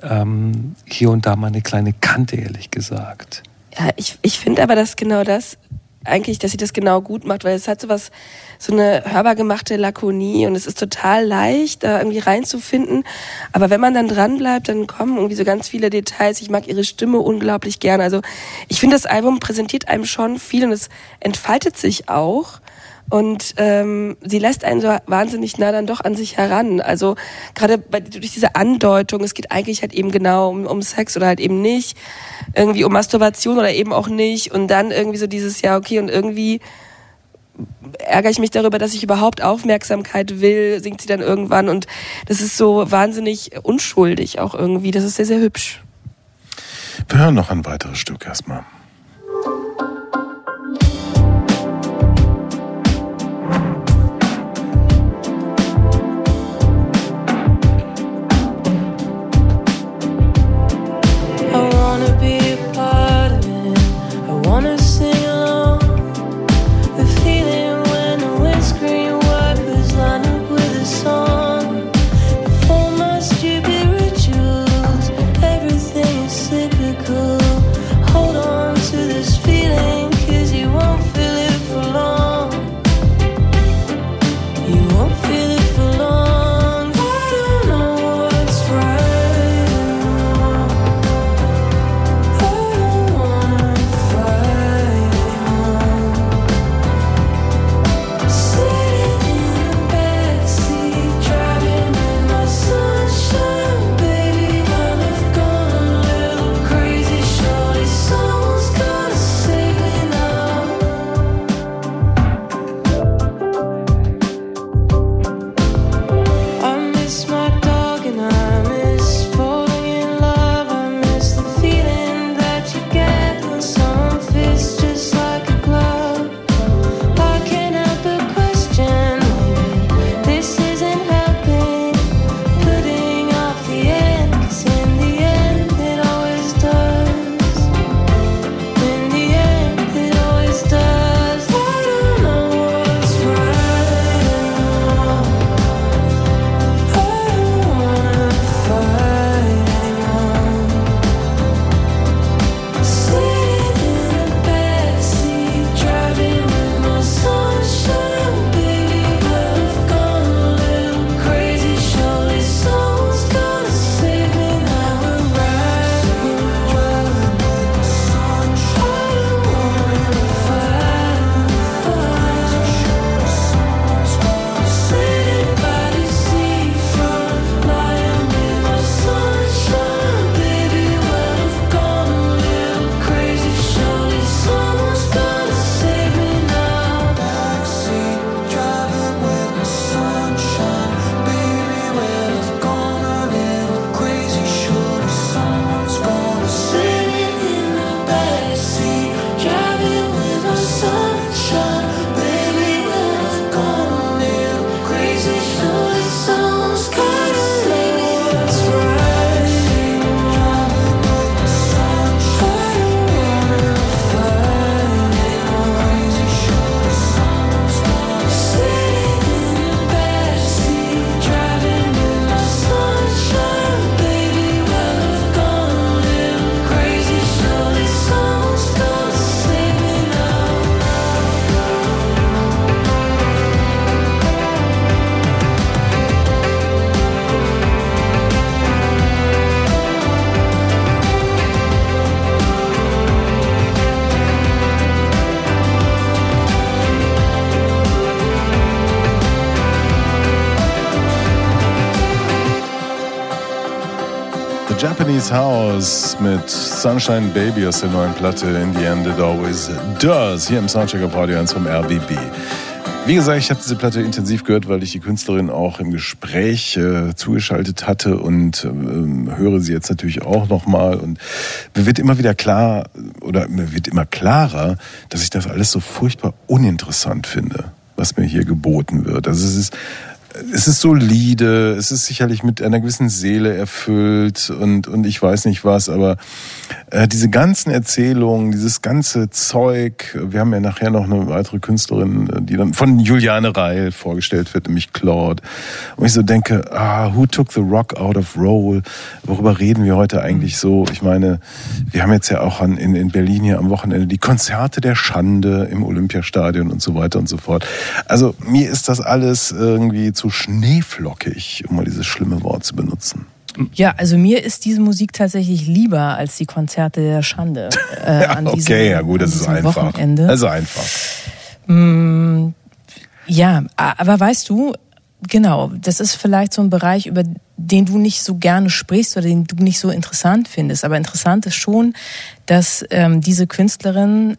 ähm, hier und da mal eine kleine Kante, ehrlich gesagt. Ja, ich, ich finde aber, dass genau das eigentlich, dass sie das genau gut macht, weil es hat so was, so eine hörbar gemachte Lakonie und es ist total leicht, da irgendwie reinzufinden. Aber wenn man dann dran bleibt, dann kommen irgendwie so ganz viele Details. Ich mag ihre Stimme unglaublich gern. Also ich finde, das Album präsentiert einem schon viel und es entfaltet sich auch. Und ähm, sie lässt einen so wahnsinnig nah dann doch an sich heran. Also gerade bei, durch diese Andeutung, es geht eigentlich halt eben genau um, um Sex oder halt eben nicht, irgendwie um Masturbation oder eben auch nicht. Und dann irgendwie so dieses, ja, okay, und irgendwie ärgere ich mich darüber, dass ich überhaupt Aufmerksamkeit will, singt sie dann irgendwann. Und das ist so wahnsinnig unschuldig auch irgendwie. Das ist sehr, sehr hübsch. Wir hören noch ein weiteres Stück erstmal. You won't feel Japanese House mit Sunshine Baby aus der neuen Platte In the End It Always Does hier im Soundcheck auf Radio 1 vom RBB. Wie gesagt, ich habe diese Platte intensiv gehört, weil ich die Künstlerin auch im Gespräch äh, zugeschaltet hatte und ähm, höre sie jetzt natürlich auch nochmal. Und mir wird immer wieder klar, oder mir wird immer klarer, dass ich das alles so furchtbar uninteressant finde, was mir hier geboten wird. Also es ist es ist solide, es ist sicherlich mit einer gewissen Seele erfüllt und, und ich weiß nicht was, aber äh, diese ganzen Erzählungen, dieses ganze Zeug, wir haben ja nachher noch eine weitere Künstlerin, die dann von Juliane Reil vorgestellt wird, nämlich Claude. Und ich so denke, ah, who took the rock out of roll? Worüber reden wir heute eigentlich so? Ich meine, wir haben jetzt ja auch an, in, in Berlin hier am Wochenende die Konzerte der Schande im Olympiastadion und so weiter und so fort. Also mir ist das alles irgendwie zu schneeflockig, um mal dieses schlimme Wort zu benutzen. Ja, also mir ist diese Musik tatsächlich lieber als die Konzerte der Schande. Äh, an diesem, okay, ja gut, das ist einfach. Wochenende. Also einfach. Mm, Ja, aber weißt du, genau, das ist vielleicht so ein Bereich, über den du nicht so gerne sprichst oder den du nicht so interessant findest. Aber interessant ist schon, dass ähm, diese Künstlerin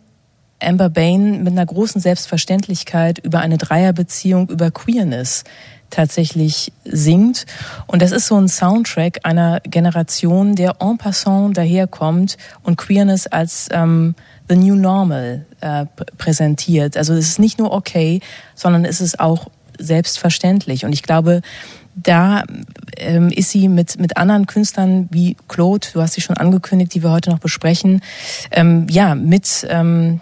Amber Bain mit einer großen Selbstverständlichkeit über eine Dreierbeziehung, über Queerness tatsächlich singt. Und das ist so ein Soundtrack einer Generation, der en passant daherkommt und Queerness als ähm, the new normal äh, pr- präsentiert. Also es ist nicht nur okay, sondern es ist auch selbstverständlich. Und ich glaube, da ähm, ist sie mit, mit anderen Künstlern wie Claude, du hast sie schon angekündigt, die wir heute noch besprechen, ähm, ja, mit ähm,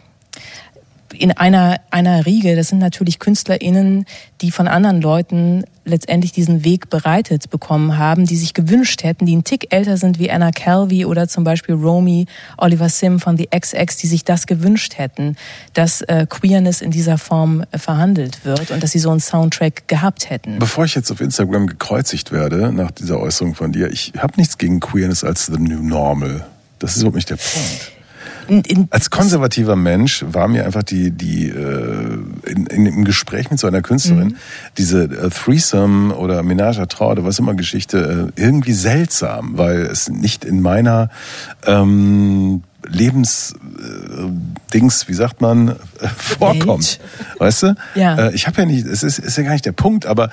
in einer, einer Riege, das sind natürlich KünstlerInnen, die von anderen Leuten letztendlich diesen Weg bereitet bekommen haben, die sich gewünscht hätten, die einen Tick älter sind wie Anna Calvi oder zum Beispiel Romy, Oliver Sim von The XX, die sich das gewünscht hätten, dass äh, Queerness in dieser Form äh, verhandelt wird und dass sie so einen Soundtrack gehabt hätten. Bevor ich jetzt auf Instagram gekreuzigt werde, nach dieser Äußerung von dir, ich habe nichts gegen Queerness als the new normal. Das ist überhaupt nicht der Punkt. In, in, Als konservativer Mensch war mir einfach die, die äh, in, in, im Gespräch mit so einer Künstlerin, diese äh, Threesome oder Ménage à Trois oder was immer Geschichte äh, irgendwie seltsam, weil es nicht in meiner ähm, Lebens äh, wie sagt man, äh, vorkommt. Weißt du? Ja. Äh, ich habe ja nicht, es ist, ist ja gar nicht der Punkt, aber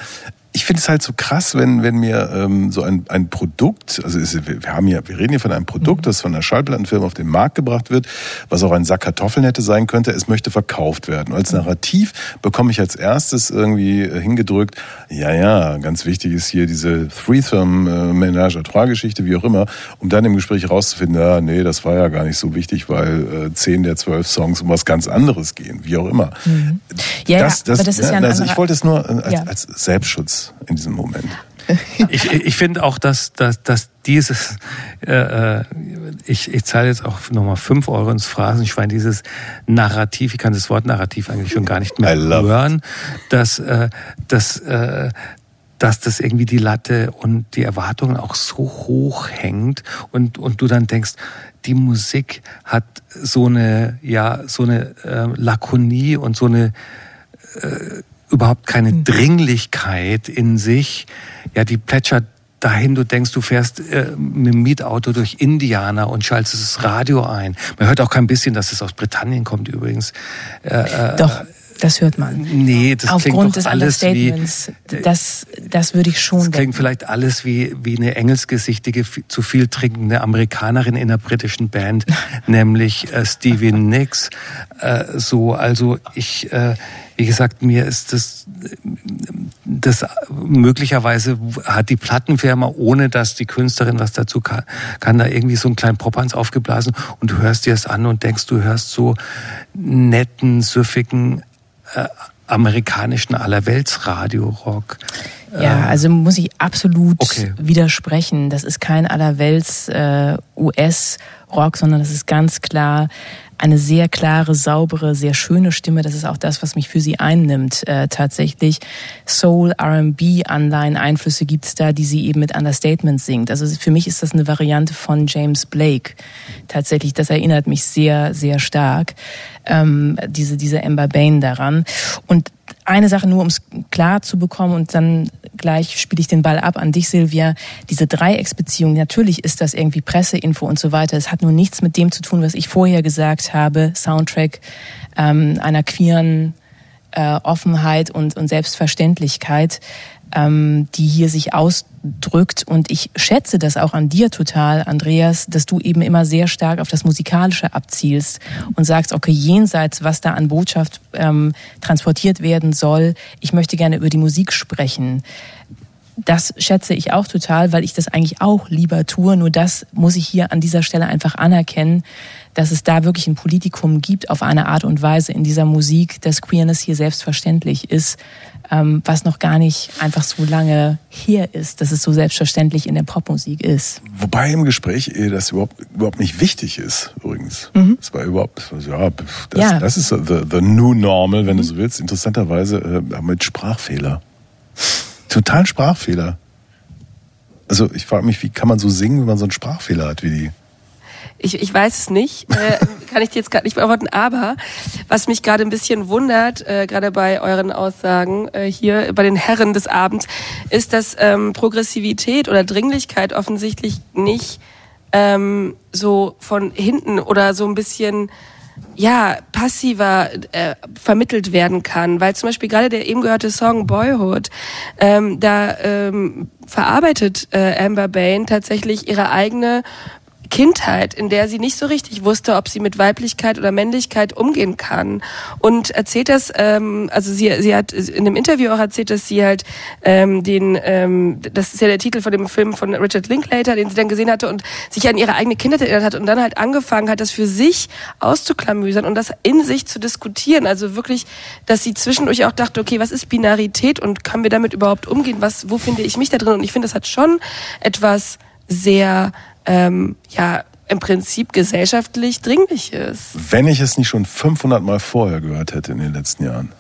ich finde es halt so krass, wenn, wenn mir ähm, so ein, ein Produkt, also es, wir, haben ja, wir reden hier von einem Produkt, das von einer Schallplattenfirma auf den Markt gebracht wird, was auch ein Sack Kartoffeln hätte sein könnte, es möchte verkauft werden. Und als Narrativ bekomme ich als erstes irgendwie äh, hingedrückt, ja, ja, ganz wichtig ist hier diese Threesome äh, Ménage à Trois Geschichte, wie auch immer, um dann im Gespräch rauszufinden, ja, nee, das war ja gar nicht so wichtig, weil äh, zehn der zwölf Songs um was ganz anderes gehen, wie auch immer. Ja, ja, aber das ist ja ein also ich anderer- wollte es nur äh, als, Ja. als Selbstschutz in diesem Moment. Ich, ich finde auch, dass, dass, dass dieses, äh, äh, ich, ich zahle jetzt auch nochmal fünf Euro ins Phrasenschwein, dieses Narrativ, ich kann das Wort Narrativ eigentlich schon gar nicht mehr hören, dass, äh, dass, äh, dass das irgendwie die Latte und die Erwartungen auch so hoch hängt und, und du dann denkst, die Musik hat so eine, ja, so eine äh, Lakonie und so eine überhaupt keine Dringlichkeit in sich. Ja, die plätschert dahin, du denkst, du fährst äh, mit dem Mietauto durch Indiana und schaltest das Radio ein. Man hört auch kein bisschen, dass es aus Britannien kommt übrigens. Äh, Doch, das hört man. nee, das Aufgrund klingt des doch alles wie... Understatements, das, das würde ich schon Das klingt denken. vielleicht alles wie, wie eine engelsgesichtige, zu viel trinkende Amerikanerin in einer britischen Band, nämlich äh, Stevie Nicks. Äh, so, also ich, äh, wie gesagt, mir ist das, das möglicherweise hat die Plattenfirma, ohne dass die Künstlerin was dazu kann, kann da irgendwie so einen kleinen Popanz aufgeblasen und du hörst dir das an und denkst, du hörst so netten, süffigen äh, amerikanischen Allerweltsradio-Rock. Ja, also muss ich absolut Okay. widersprechen. Das ist kein allerwelts äh, US-Rock, sondern das ist ganz klar eine sehr klare, saubere, sehr schöne Stimme. Das ist auch das, was mich für sie einnimmt äh, tatsächlich. Soul, R&B, Anleihen, Einflüsse gibt's da, die sie eben mit Understatement singt. Also für mich ist das eine Variante von James Blake. Tatsächlich, das erinnert mich sehr, sehr stark, ähm, diese, diese Amber Bain daran. Und eine Sache nur, um es klar zu bekommen und dann gleich spiele ich den Ball ab an dich, Silvia. Diese Dreiecksbeziehung, natürlich ist das irgendwie Presseinfo und so weiter. Es hat nur nichts mit dem zu tun, was ich vorher gesagt habe. Soundtrack ähm, einer queeren äh, Offenheit und, und Selbstverständlichkeit, ähm, die hier sich ausdrückt. Und ich schätze das auch an dir total, Andreas, dass du eben immer sehr stark auf das Musikalische abzielst und sagst, okay, jenseits, was da an Botschaft ähm, transportiert werden soll, ich möchte gerne über die Musik sprechen. Das schätze ich auch total, weil ich das eigentlich auch lieber tue. Nur das muss ich hier an dieser Stelle einfach anerkennen, dass es da wirklich ein Politikum gibt auf eine Art und Weise in dieser Musik, dass Queerness hier selbstverständlich ist, ähm, was noch gar nicht einfach so lange her ist, dass es so selbstverständlich in der Popmusik ist. Wobei im Gespräch eh das überhaupt, überhaupt nicht wichtig ist, übrigens. Das war überhaupt, ja, das, Ja. das ist the, the new normal, wenn du so willst. Interessanterweise äh, mit Sprachfehler. Total Sprachfehler. Also ich frage mich, wie kann man so singen, wenn man so einen Sprachfehler hat wie die? Ich, ich weiß es nicht, äh, kann ich dir jetzt gerade nicht beantworten, aber was mich gerade ein bisschen wundert, äh, gerade bei euren Aussagen äh, hier bei den Herren des Abends, ist, dass ähm, Progressivität oder Dringlichkeit offensichtlich nicht ähm, so von hinten oder so ein bisschen ja, passiver äh, vermittelt werden kann, weil zum Beispiel gerade der eben gehörte Song Boyhood, ähm, da ähm, verarbeitet äh, Amber Bain tatsächlich ihre eigene Kindheit, in der sie nicht so richtig wusste, ob sie mit Weiblichkeit oder Männlichkeit umgehen kann. Und erzählt das, ähm, also sie, sie hat in dem Interview auch erzählt, dass sie halt ähm, den, ähm, das ist ja der Titel von dem Film von Richard Linklater, den sie dann gesehen hatte und sich an ihre eigene Kindheit erinnert hat und dann halt angefangen hat, das für sich auszuklamüsern und das in sich zu diskutieren. Also wirklich, dass sie zwischendurch auch dachte, okay, was ist Binarität und kann wir damit überhaupt umgehen? Was, wo finde ich mich da drin? Und ich finde, das hat schon etwas sehr ähm, ja im Prinzip gesellschaftlich dringlich ist. Wenn ich es nicht schon 500 Mal vorher gehört hätte in den letzten Jahren.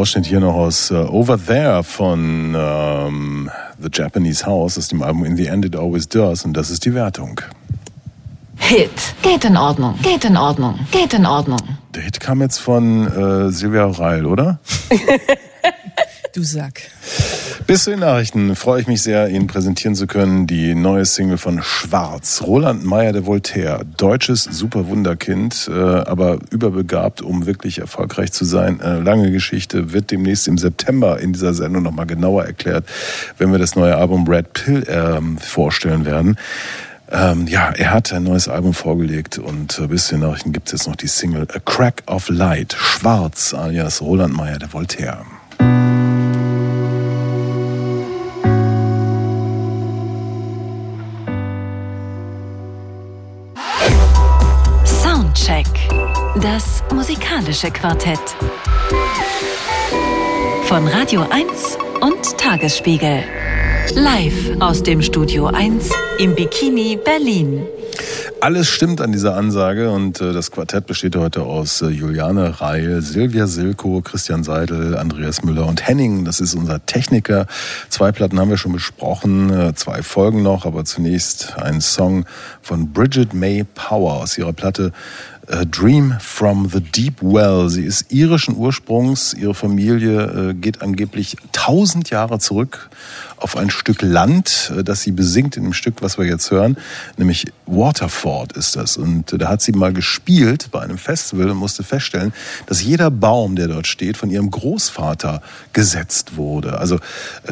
Ausschnitt hier noch aus äh, Over There von ähm, The Japanese House aus dem Album In the End It Always Does und das ist die Wertung. Hit. Geht in Ordnung. Geht in Ordnung. Geht in Ordnung. Der Hit kam jetzt von äh, Silvia Reil, oder? Du Sack. Bis zu den Nachrichten freue ich mich sehr, Ihnen präsentieren zu können die neue Single von Schwarz. Roland Meyer de Voltaire, deutsches Superwunderkind, äh, aber überbegabt, um wirklich erfolgreich zu sein. Äh, lange Geschichte wird demnächst im September in dieser Sendung nochmal genauer erklärt, wenn wir das neue Album Red Pill ähm, vorstellen werden. Ähm, ja, er hat ein neues Album vorgelegt und äh, bis zu den Nachrichten gibt es jetzt noch die Single A Crack of Light, Schwarz alias Roland Meyer de Voltaire. Das musikalische Quartett. Von Radio 1 und Tagesspiegel. Live aus dem Studio 1 im Bikini Berlin. Alles stimmt an dieser Ansage und äh, das Quartett besteht heute aus äh, Juliane Reil, Silvia Silko, Christian Seidel, Andreas Müller und Henning. Das ist unser Techniker. Zwei Platten haben wir schon besprochen, äh, zwei Folgen noch, aber zunächst ein Song von Bridget May Power aus ihrer Platte äh, Dream from the Deep Well. Sie ist irischen Ursprungs. Ihre Familie äh, geht angeblich tausend Jahre zurück auf ein Stück Land, äh, das sie besingt in dem Stück, was wir jetzt hören, nämlich Waterford ist das. Und da hat sie mal gespielt bei einem Festival und musste feststellen, dass jeder Baum, der dort steht, von ihrem Großvater gesetzt wurde. Also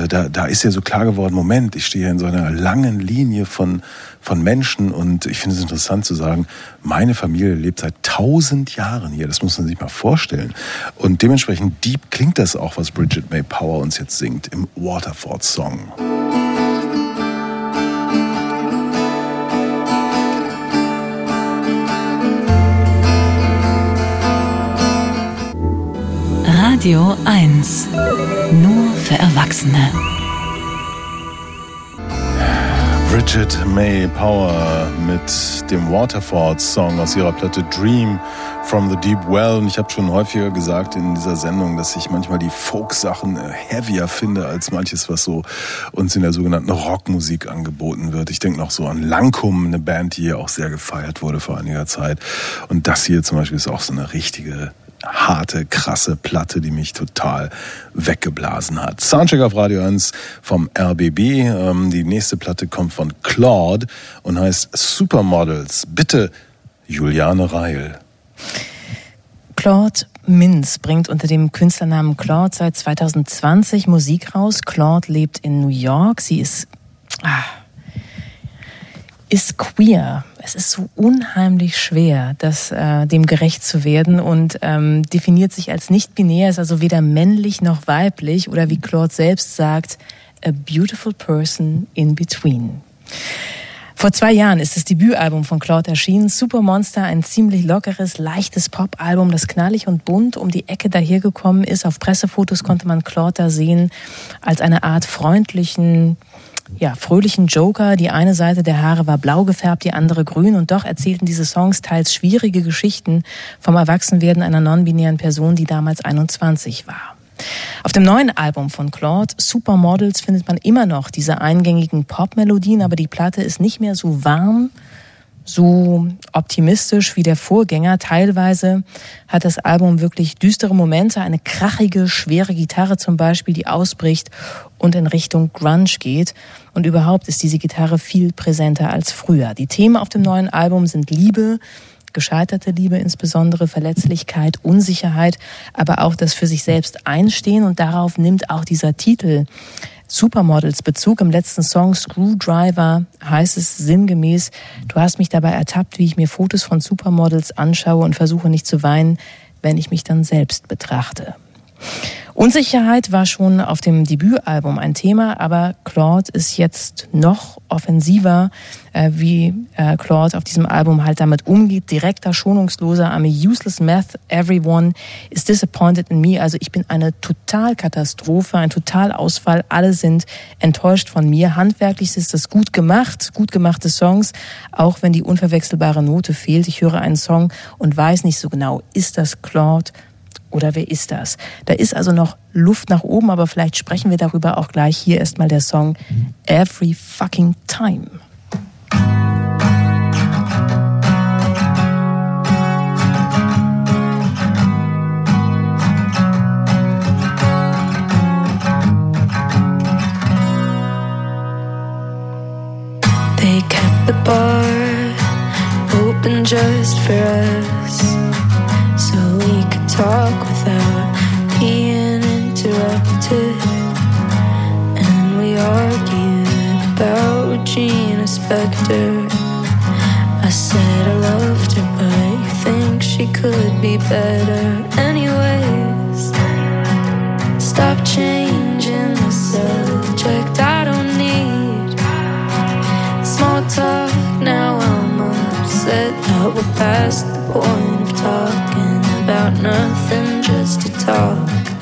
da, da ist ja so klar geworden, Moment, ich stehe in so einer langen Linie von, von Menschen und ich finde es interessant zu sagen, meine Familie lebt seit tausend Jahren hier. Das muss man sich mal vorstellen. Und dementsprechend deep klingt das auch, was Bridget May Power uns jetzt singt im Waterford Song. Radio 1. Nur für Erwachsene. Bridget May Power mit dem Waterfalls-Song aus ihrer Platte Dream from the Deep Well. Und ich habe schon häufiger gesagt in dieser Sendung, dass ich manchmal die Folk-Sachen äh, heavier finde als manches, was so uns in der sogenannten Rockmusik angeboten wird. Ich denke noch so an Lankum, eine Band, die hier auch sehr gefeiert wurde vor einiger Zeit. Und das hier zum Beispiel ist auch so eine richtige harte, krasse Platte, die mich total weggeblasen hat. Soundcheck auf Radio 1 vom RBB. Ähm, die nächste Platte kommt von Claude und heißt Supermodels. Bitte, Juliane Reil. Claude Minz bringt unter dem Künstlernamen Claude seit 2020 Musik raus. Claude lebt in New York. Sie ist, ah, ist queer. Es ist so unheimlich schwer, das, äh, dem gerecht zu werden und ähm, definiert sich als nicht binär, ist also weder männlich noch weiblich oder wie Claude selbst sagt, a beautiful person in between. Vor zwei Jahren ist das Debütalbum von Claude erschienen. Supermonster, ein ziemlich lockeres, leichtes Popalbum, das knallig und bunt um die Ecke dahergekommen ist. Auf Pressefotos konnte man Claude da sehen als eine Art freundlichen, ja, fröhlichen Joker. Die eine Seite der Haare war blau gefärbt, die andere grün. Und doch erzählten diese Songs teils schwierige Geschichten vom Erwachsenwerden einer non-binären Person, die damals 21 war. Auf dem neuen Album von Claude, Supermodels, findet man immer noch diese eingängigen Pop-Melodien, aber die Platte ist nicht mehr so warm, so optimistisch wie der Vorgänger. Teilweise hat das Album wirklich düstere Momente, eine krachige, schwere Gitarre zum Beispiel, die ausbricht und in Richtung Grunge geht. Und überhaupt ist diese Gitarre viel präsenter als früher. Die Themen auf dem neuen Album sind Liebe, gescheiterte Liebe insbesondere, Verletzlichkeit, Unsicherheit, aber auch das für sich selbst einstehen. Und darauf nimmt auch dieser Titel Supermodels Bezug. Im letzten Song Screwdriver heißt es sinngemäß, du hast mich dabei ertappt, wie ich mir Fotos von Supermodels anschaue und versuche nicht zu weinen, wenn ich mich dann selbst betrachte. Unsicherheit war schon auf dem Debütalbum ein Thema, aber Claude ist jetzt noch offensiver, äh, wie äh, Claude auf diesem Album halt damit umgeht. Direkter, schonungsloser, I'm a useless meth, everyone is disappointed in me. Also ich bin eine Totalkatastrophe, ein Totalausfall. Alle sind enttäuscht von mir. Handwerklich ist das gut gemacht, gut gemachte Songs, auch wenn die unverwechselbare Note fehlt. Ich höre einen Song und weiß nicht so genau, ist das Claude oder wer ist das? Da ist also noch Luft nach oben, aber vielleicht sprechen wir darüber auch gleich. Hier erstmal der Song Every Fucking Time. They kept the bar open just for us, talk without being interrupted. And we argued about Regina Spektor. I said I loved her, but you think she could be better. Anyways, stop changing the subject. I don't need small talk. Now I'm upset that we're past the point of talking about nothing just to talk.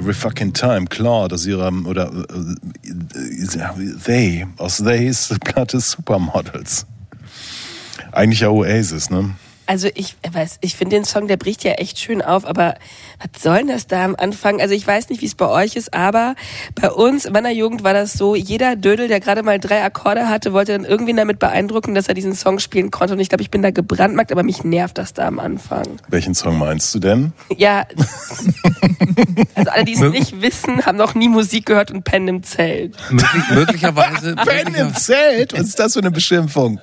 Every fucking time. Claude aus ihrem, oder äh, äh, They, aus Theys Platte Supermodels. Eigentlich ja Oasis, ne? Also ich weiß, ich finde den Song, der bricht ja echt schön auf, aber was soll denn das da am Anfang? Also ich weiß nicht, wie es bei euch ist, aber bei uns in meiner Jugend war das so, jeder Dödel, der gerade mal drei Akkorde hatte, wollte dann irgendwie damit beeindrucken, dass er diesen Song spielen konnte. Und ich glaube, ich bin da gebrandmarkt, aber mich nervt das da am Anfang. Welchen Song meinst du denn? Ja, also alle, die es nicht wissen, haben noch nie Musik gehört und pennen im Zelt. Möglich, möglicherweise. Ben im Zelt? Was ist das für eine Beschimpfung?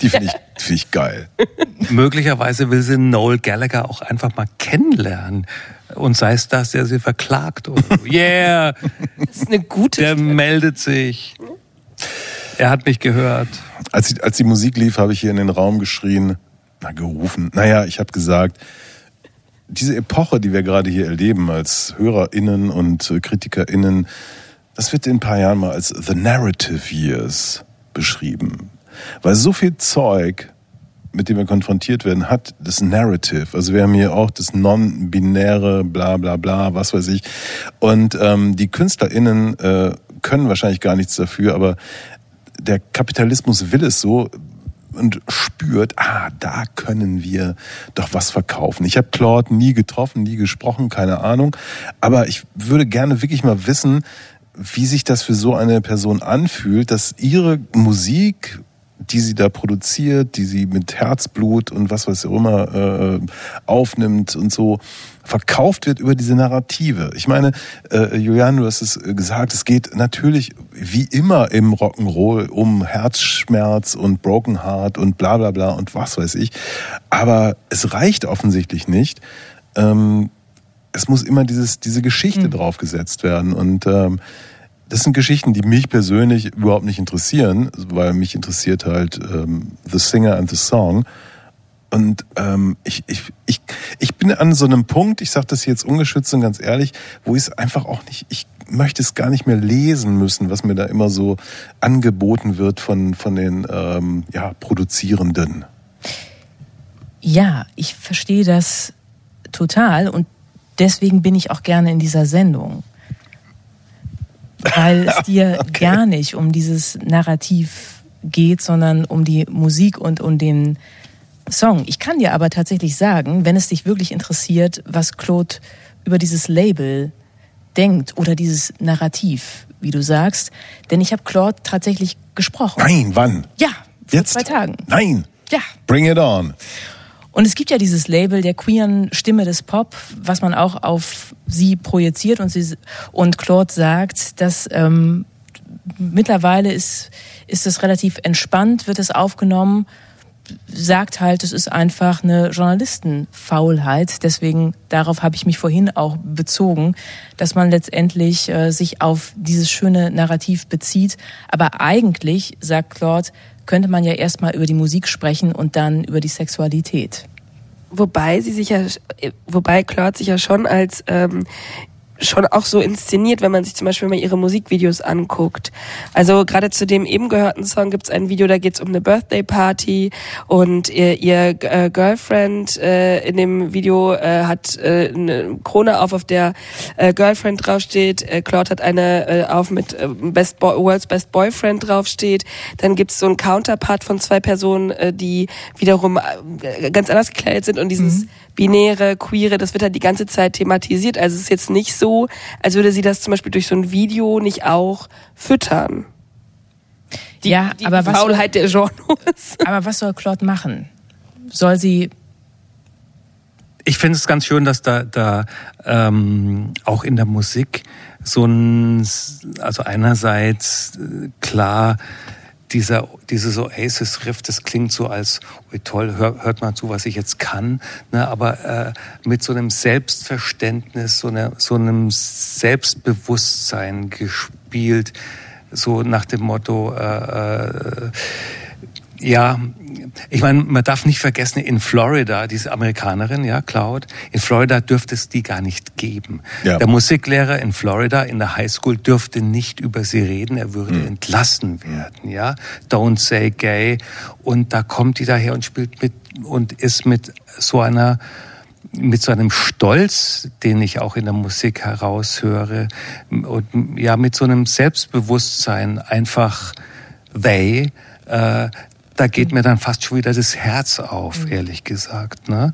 Die finde ich, find ich geil. möglicherweise will sie Noel Gallagher auch einfach mal kennenlernen. Und sei es das, der sie verklagt. Oder so. Yeah, Das ist eine gute der meldet sich. Er hat mich gehört. Als, die- als die Musik lief, habe ich hier in den Raum geschrien, na gerufen, naja, ich habe gesagt, diese Epoche, die wir gerade hier erleben als HörerInnen und äh, KritikerInnen, das wird in ein paar Jahren mal als The Narrative Years beschrieben. Weil so viel Zeug, mit dem wir konfrontiert werden, hat das Narrative. Also wir haben hier auch das non-binäre, bla bla bla, was weiß ich. Und ähm, die KünstlerInnen äh, können wahrscheinlich gar nichts dafür, aber der Kapitalismus will es so und spürt, ah, da können wir doch was verkaufen. Ich habe Claude nie getroffen, nie gesprochen, keine Ahnung. Aber ich würde gerne wirklich mal wissen, wie sich das für so eine Person anfühlt, dass ihre Musik, die sie da produziert, die sie mit Herzblut und was weiß ich auch immer äh, aufnimmt und so, verkauft wird über diese Narrative. Ich meine, äh, Julian, du hast es äh, gesagt, es geht natürlich wie immer im Rock'n'Roll um Herzschmerz und Broken Heart und bla bla bla und was weiß ich. Aber es reicht offensichtlich nicht. Ähm, es muss immer dieses, diese Geschichte draufgesetzt werden. Und ähm, das sind Geschichten, die mich persönlich überhaupt nicht interessieren, weil mich interessiert halt ähm, The Singer and the Song. Und ähm, ich, ich, ich, ich bin an so einem Punkt, ich sage das jetzt ungeschützt und ganz ehrlich, wo ich es einfach auch nicht, ich möchte es gar nicht mehr lesen müssen, was mir da immer so angeboten wird von, von den ähm, ja, Produzierenden. Ja, ich verstehe das total und deswegen bin ich auch gerne in dieser Sendung. Weil es dir gar nicht um dieses Narrativ geht, sondern um die Musik und um den Song. Ich kann dir aber tatsächlich sagen, wenn es dich wirklich interessiert, was Claude über dieses Label denkt oder dieses Narrativ, wie du sagst, denn ich habe Claude tatsächlich gesprochen. Nein, wann? Ja, vor Jetzt? zwei Tagen. Nein. Ja, Bring it on. Und es gibt ja dieses Label der queeren Stimme des Pop, was man auch auf sie projiziert und sie und Claude sagt, dass ähm, mittlerweile ist ist es relativ entspannt, wird es aufgenommen, sagt halt, es ist einfach eine Journalistenfaulheit. Deswegen darauf habe ich mich vorhin auch bezogen, dass man letztendlich äh, sich auf dieses schöne Narrativ bezieht. Aber eigentlich, sagt Claude, könnte man ja erstmal über die Musik sprechen und dann über die Sexualität. Wobei sie sich ja, wobei Claude sich ja schon als ähm, schon auch so inszeniert, wenn man sich zum Beispiel mal ihre Musikvideos anguckt. Also gerade zu dem eben gehörten Song gibt es ein Video, da geht es um eine Birthday Party und ihr, ihr äh, Girlfriend äh, in dem Video äh, hat äh, eine Krone auf, auf der äh, Girlfriend draufsteht. Äh, Claude hat eine äh, auf mit äh, Best Boy, World's Best Boyfriend draufsteht. Dann gibt es so einen Counterpart von zwei Personen, äh, die wiederum äh, ganz anders gekleidet sind und dieses binäre, queere, das wird halt die ganze Zeit thematisiert. Also es ist jetzt nicht so, als würde sie das zum Beispiel durch so ein Video nicht auch füttern. Die, Ja, die aber was Faulheit der Genres. Aber was soll Claude machen? Soll sie Ich finde es ganz schön, dass da, da ähm, auch in der Musik so ein, also einerseits äh, klar, dieser, dieses Oasis-Riff, das klingt so als, ui toll, hör, hört mal zu, was ich jetzt kann, ne, aber äh, mit so einem Selbstverständnis, so, einer, so einem Selbstbewusstsein gespielt, so nach dem Motto, äh, äh, ja, ich meine, man darf nicht vergessen, in Florida, diese Amerikanerin, ja, Cloud, in Florida dürfte es die gar nicht geben. Ja. Der Musiklehrer in Florida in der Highschool dürfte nicht über sie reden, er würde entlassen werden, ja. Don't say gay. Und da kommt die daher und spielt mit und ist mit so einer mit so einem Stolz, den ich auch in der Musik heraushöre und ja mit so einem Selbstbewusstsein einfach they, äh, da geht mir dann fast schon wieder das Herz auf, ehrlich gesagt. Ne?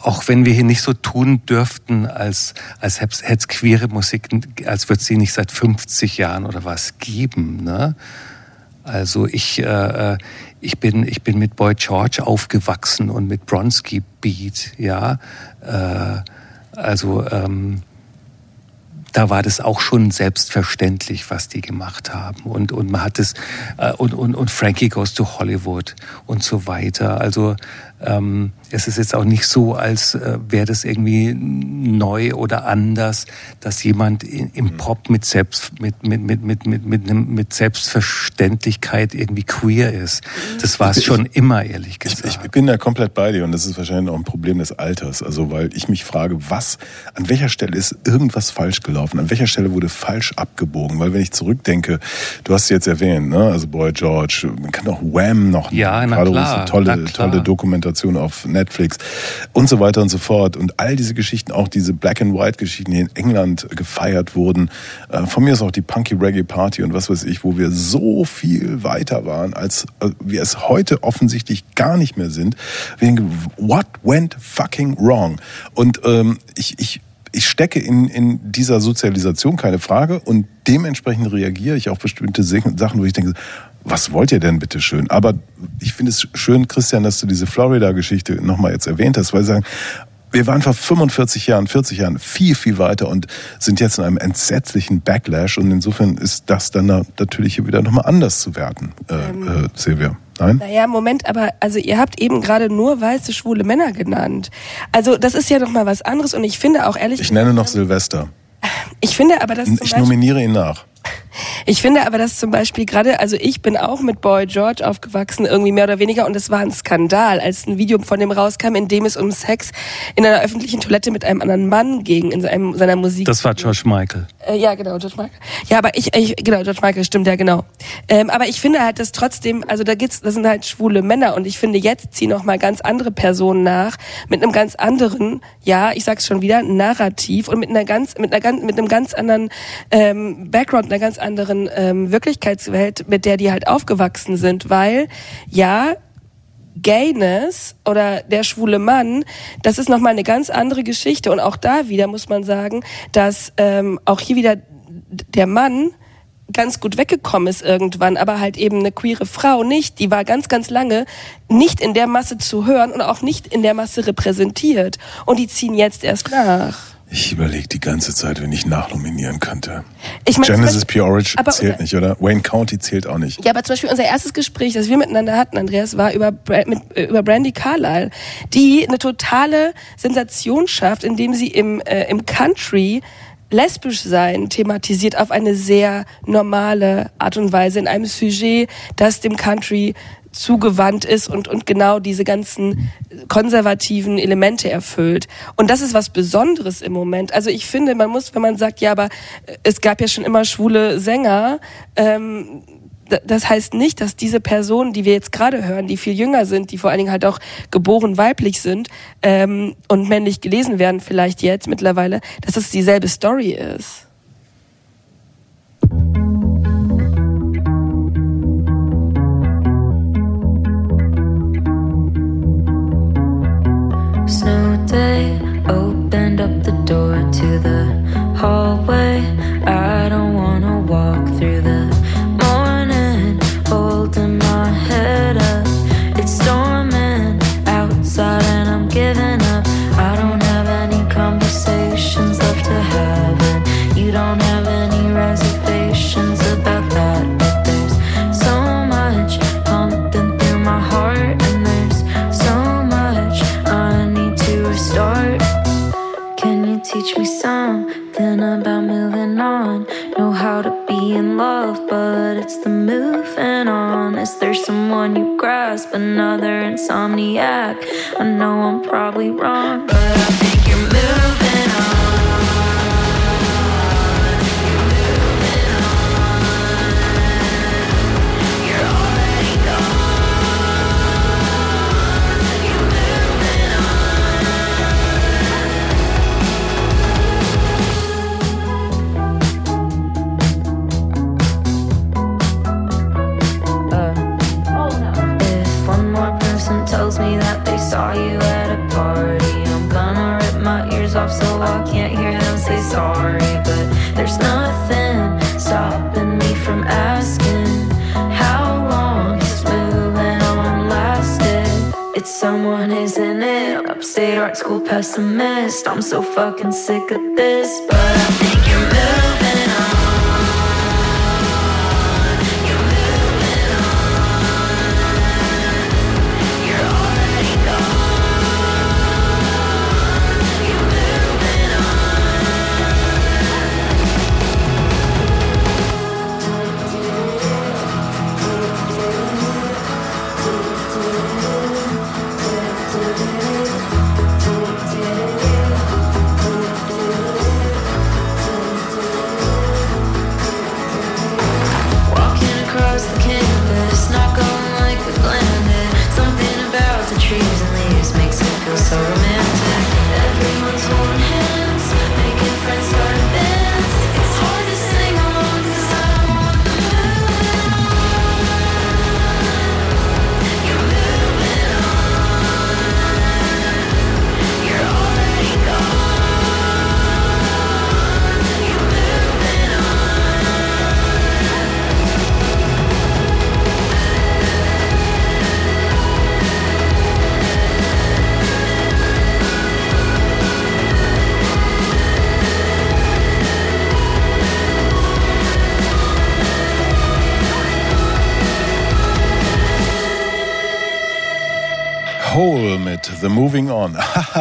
Auch wenn wir hier nicht so tun dürften, als, als hätte es queere Musik, als würde es sie nicht seit 50 Jahren oder was geben. Ne? Also ich, äh, äh, ich, bin, ich bin mit Boy George aufgewachsen und mit Bronski Beat, ja. Äh, also ähm, da war das auch schon selbstverständlich, was die gemacht haben. Und, und man hat es, äh, und, und, und Frankie Goes to Hollywood und so weiter. Also ähm, es ist jetzt auch nicht so, als äh, wäre das irgendwie neu oder anders, dass jemand im Pop mit, Selbst, mit, mit, mit, mit, mit, mit, mit Selbstverständlichkeit irgendwie queer ist. Das war es Ich- schon immer, ehrlich Ich, gesagt. ich bin da komplett bei dir und das ist wahrscheinlich auch ein Problem des Alters. Also weil ich mich frage, was, an welcher Stelle ist irgendwas falsch gelaufen? An welcher Stelle wurde falsch abgebogen? Weil wenn ich zurückdenke, du hast es jetzt erwähnt, ne? Also Boy George, man kann auch Wham noch Ja, na klar, tolle, na klar. tolle Dokumentation auf Netflix und so weiter und so fort. Und all diese Geschichten, auch diese Black and White Geschichten, die in England gefeiert wurden. Äh, Von mir ist auch die Punky Reggae Party und was weiß ich, wo wir so viel weiter waren, als äh, wir es heute offensichtlich gar nicht mehr sind. What went fucking wrong? Und ähm, ich, ich ich stecke in, in dieser Sozialisation, keine Frage, und dementsprechend reagiere ich auf bestimmte Sachen, wo ich denke, was wollt ihr denn bitte schön? Aber ich finde es schön, Christian, dass du diese Florida-Geschichte nochmal jetzt erwähnt hast, weil sie sagen, wir waren vor 45 Jahren, 40 Jahren viel, viel weiter und sind jetzt in einem entsetzlichen Backlash und insofern ist das dann na- natürlich hier wieder nochmal anders zu werten, äh, äh, Silvia. Nein? Naja, Moment, aber also ihr habt eben gerade nur weiße, schwule Männer genannt. Also das ist ja noch mal was anderes und ich finde auch ehrlich, Ich nenne noch Silvester. ich finde aber das zum Ich nominiere ihn nach. Ich finde aber das zum Beispiel gerade, also ich bin auch mit Boy George aufgewachsen, irgendwie mehr oder weniger und es war ein Skandal, als ein Video von dem rauskam, in dem es um Sex in einer öffentlichen Toilette mit einem anderen Mann ging, in seinem, seiner Musik. Das war George Michael. Äh, ja, genau, George Michael. Ja, aber ich, ich genau, George Michael stimmt, ja, genau. Ähm, aber ich finde halt, dass trotzdem, also da geht's, das sind halt schwule Männer und ich finde, jetzt ziehen noch mal ganz andere Personen nach, mit einem ganz anderen, ja, ich sag's schon wieder, Narrativ und mit einer ganz, mit einer ganz, mit einem ganz anderen ähm, Background, einer ganz anderen ähm, Wirklichkeitswelt, mit der die halt aufgewachsen sind, weil, ja, Gayness oder der schwule Mann, das ist nochmal eine ganz andere Geschichte. Und auch da wieder muss man sagen, dass ähm, auch hier wieder der Mann ganz gut weggekommen ist irgendwann, aber halt eben eine queere Frau nicht. Die war ganz, ganz lange nicht in der Masse zu hören und auch nicht in der Masse repräsentiert. Und die ziehen jetzt erst nach. Ich überlege die ganze Zeit, wenn ich nachnominieren könnte. Ich mein, Genesis Beispiel- P. Orridge aber- zählt nicht, oder? Wayne County zählt auch nicht. Ja, aber zum Beispiel unser erstes Gespräch, das wir miteinander hatten, Andreas, war über, mit, äh, über Brandy Carlile, die eine totale Sensation schafft, indem sie im, äh, im Country lesbisch sein thematisiert auf eine sehr normale Art und Weise in einem Sujet, das dem Country zugewandt ist und, und genau diese ganzen konservativen Elemente erfüllt. Und das ist was Besonderes im Moment. Also ich finde, man muss, wenn man sagt, ja, aber äh, es gab ja schon immer schwule Sänger, ähm, das heißt nicht, dass diese Personen, die wir jetzt gerade hören, die viel jünger sind, die vor allen Dingen halt auch geboren weiblich sind ähm, und männlich gelesen werden vielleicht jetzt mittlerweile, dass es dieselbe Story ist. Snow day opened up the door to the hallway. I don't wanna walk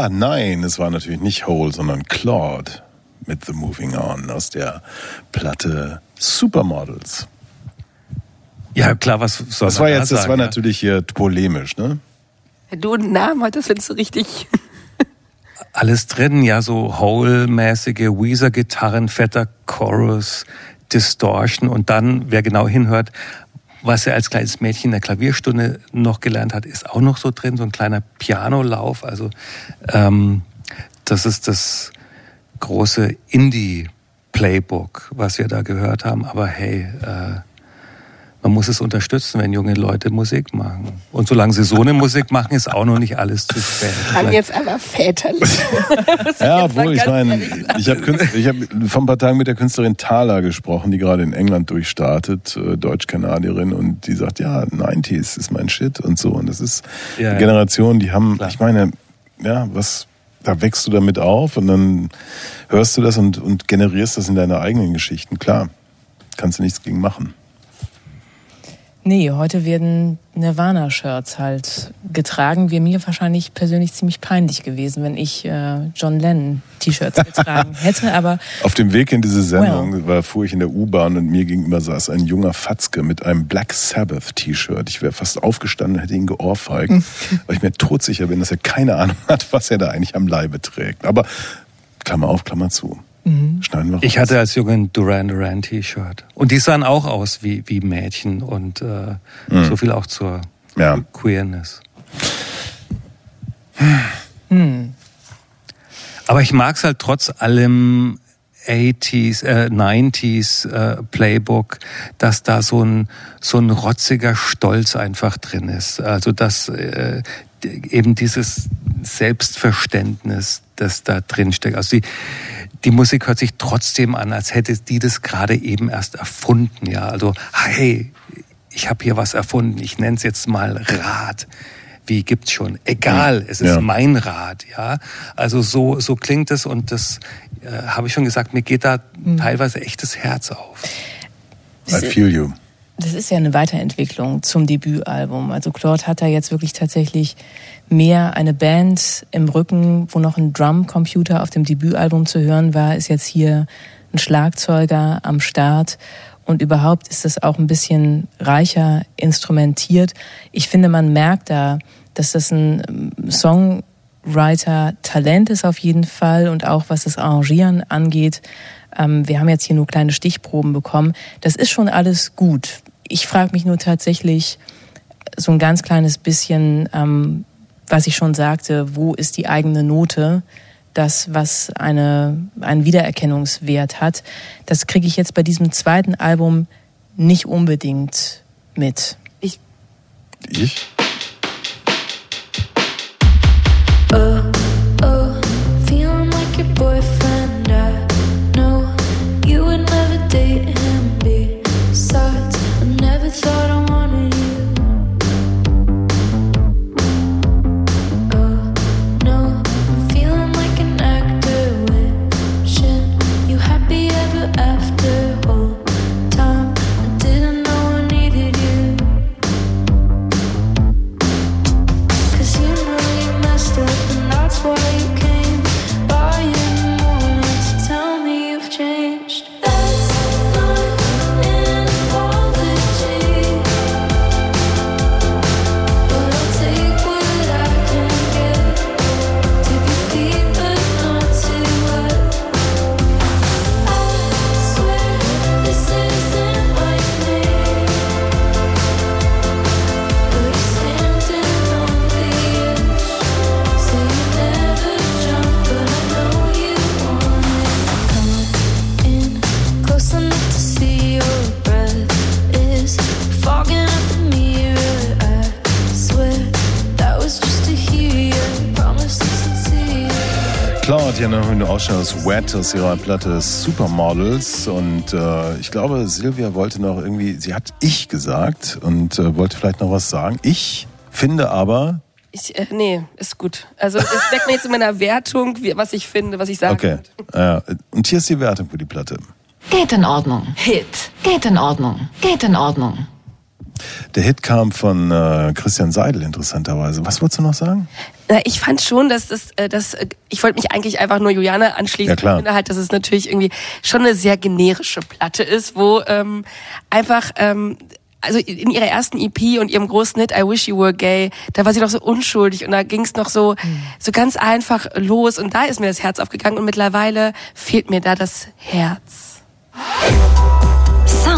Haha, nein, es war natürlich nicht Hole, sondern Claude mit The Moving On aus der Platte Supermodels. Ja, klar, was soll Das man war da jetzt, das sagen, war ja? natürlich hier polemisch, ne? Wenn du einen Namen hattest, findest du richtig. alles drin, ja, so Hole-mäßige Weezer-Gitarren, fetter Chorus, Distortion und dann, wer genau hinhört, was er als kleines Mädchen in der Klavierstunde noch gelernt hat, ist auch noch so drin, so ein kleiner Pianolauf. Also ähm, das ist das große Indie-Playbook, was wir da gehört haben. Aber hey, äh, man muss es unterstützen, wenn junge Leute Musik machen. Und solange sie so eine Musik machen, ist auch noch nicht alles zu spät. Klang jetzt aber väterlich. Ja, obwohl, ich meine, ich habe hab vor ein paar Tagen mit der Künstlerin Thala gesprochen, die gerade in England durchstartet, äh, Deutsch-Kanadierin, und die sagt, ja, 90s ist mein Shit und so. Und das ist Ja, eine. Generation, die haben, Klar. ich meine, ja, was, da wächst du damit auf und dann hörst du das und, und generierst das in deine eigenen Geschichten. Klar, kannst du nichts gegen machen. Nee, heute werden Nirvana-Shirts halt getragen. Wäre mir wahrscheinlich persönlich ziemlich peinlich gewesen, wenn ich äh, John Lennon-T-Shirts getragen hätte. Aber Auf dem Weg in diese Sendung war, fuhr ich in der U-Bahn und mir gegenüber saß ein junger Fatzke mit einem Black Sabbath T-Shirt. Ich wäre fast aufgestanden und hätte ihn geohrfeigt, weil ich mir todsicher bin, dass er keine Ahnung hat, was er da eigentlich am Leibe trägt. Aber Klammer auf, Klammer zu. Schneiden wir raus. Ich hatte als Junge ein Duran Duran T-Shirt. Und die sahen auch aus wie, wie Mädchen und äh, so viel auch zur Ja. Queerness. Aber ich mag es halt trotz allem 80s, äh, 90s äh, Playbook, dass da so ein, so ein rotziger Stolz einfach drin ist. Also dass äh, eben dieses Selbstverständnis, das da drin steckt. Also die, die Musik hört sich trotzdem an, als hätte die das gerade eben erst erfunden. Ja, also hey, ich habe hier was erfunden. Ich nenne es jetzt mal Rad. Wie gibt's schon? Egal, es ist Ja. mein Rad. Ja, also so so klingt es und das äh, habe ich schon gesagt. Mir geht da teilweise echtes Herz auf. I feel you. das ist ja eine Weiterentwicklung zum Debütalbum. Also Claude hat da jetzt wirklich tatsächlich mehr eine Band im Rücken, wo noch ein Drumcomputer auf dem Debütalbum zu hören war, ist jetzt hier ein Schlagzeuger am Start. Und überhaupt ist das auch ein bisschen reicher instrumentiert. Ich finde, man merkt da, dass das ein ähm, Songwriter-Talent ist auf jeden Fall und auch was das Arrangieren angeht. Ähm, wir haben jetzt hier nur kleine Stichproben bekommen. Das ist schon alles gut. Ich frage mich nur tatsächlich so ein ganz kleines bisschen, ähm, was ich schon sagte, wo ist die eigene Note? Das, was eine, einen Wiedererkennungswert hat, das kriege ich jetzt bei diesem zweiten Album nicht unbedingt mit. Ich, Ich? Oh, after. Aus Wet aus ihrer Platte Supermodels und äh, ich glaube, Silvia wollte noch irgendwie, sie hat ich gesagt und äh, wollte vielleicht noch was sagen. Ich finde aber, Ich, äh, nee, ist gut. Also es weckt mir jetzt in meiner Wertung, wie, was ich finde, was ich sagen okay, äh, und hier ist die Wertung für die Platte. Geht in Ordnung. Hit. Geht in Ordnung. Geht in Ordnung. Der Hit kam von äh, Christian Seidel interessanterweise. Was wolltest du noch sagen? Na, ich fand schon, dass das, äh, dass, äh, ich wollte mich eigentlich einfach nur Juliane anschließen. Ja, klar. Ich finde halt, dass es natürlich irgendwie schon eine sehr generische Platte ist, wo ähm, einfach, ähm, also in ihrer ersten EP und ihrem großen Hit I Wish You Were Gay, da war sie noch so unschuldig und da ging es noch so, so ganz einfach los und da ist mir das Herz aufgegangen und mittlerweile fehlt mir da das Herz.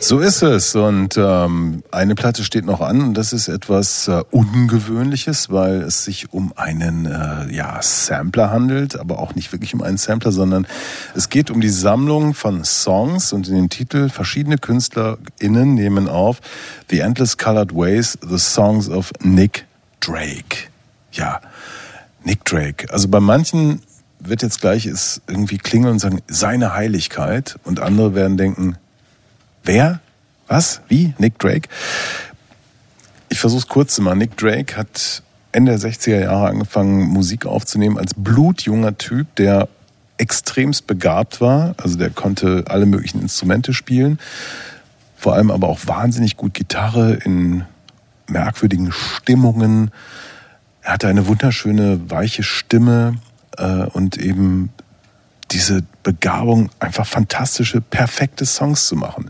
So ist es. Und ähm, eine Platte steht noch an und das ist etwas äh, Ungewöhnliches, weil es sich um einen äh, ja, Sampler handelt, aber auch nicht wirklich um einen Sampler, sondern es geht um die Sammlung von Songs und in den Titel verschiedene KünstlerInnen nehmen auf The Endless Colored Ways, The Songs of Nick Drake. Ja, Nick Drake. Also bei manchen wird jetzt gleich es irgendwie klingeln und sagen, seine Heiligkeit und andere werden denken, Wer? Was? Wie? Nick Drake? Ich versuche es kurz zu machen. Nick Drake hat Ende der 60er Jahre angefangen, Musik aufzunehmen als blutjunger Typ, der extremst begabt war. Also der konnte alle möglichen Instrumente spielen. Vor allem aber auch wahnsinnig gut Gitarre in merkwürdigen Stimmungen. Er hatte eine wunderschöne, weiche Stimme äh, und eben diese Begabung, einfach fantastische, perfekte Songs zu machen.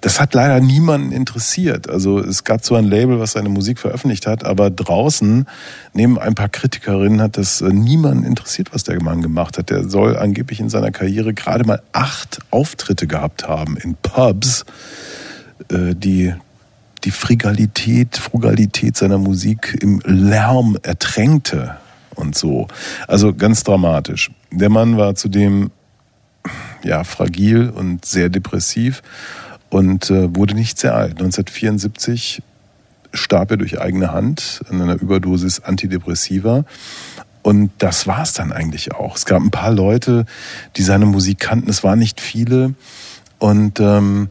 Das hat leider niemanden interessiert. Also es gab zwar ein Label, was seine Musik veröffentlicht hat, aber draußen, neben ein paar Kritikerinnen, hat das äh, niemanden interessiert, was der Mann gemacht hat. Der soll angeblich in seiner Karriere gerade mal acht Auftritte gehabt haben in Pubs, äh, die die Frigalität, Frugalität seiner Musik im Lärm ertränkte und so. Also ganz dramatisch. Der Mann war zudem ja fragil und sehr depressiv und äh, wurde nicht sehr alt. 1974 starb er durch eigene Hand an einer Überdosis Antidepressiva. Und das war es dann eigentlich auch. Es gab ein paar Leute, die seine Musik kannten. Es waren nicht viele. Und ähm,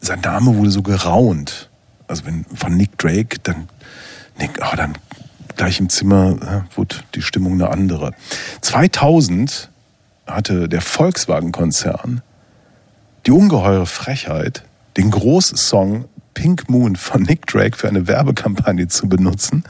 sein Name wurde so geraunt. Also wenn von Nick Drake, dann Nick, oh, dann gleich im Zimmer äh, wurde die Stimmung eine andere. 2000 hatte der Volkswagen-Konzern die ungeheure Frechheit, den Großsong Pink Moon von Nick Drake für eine Werbekampagne zu benutzen,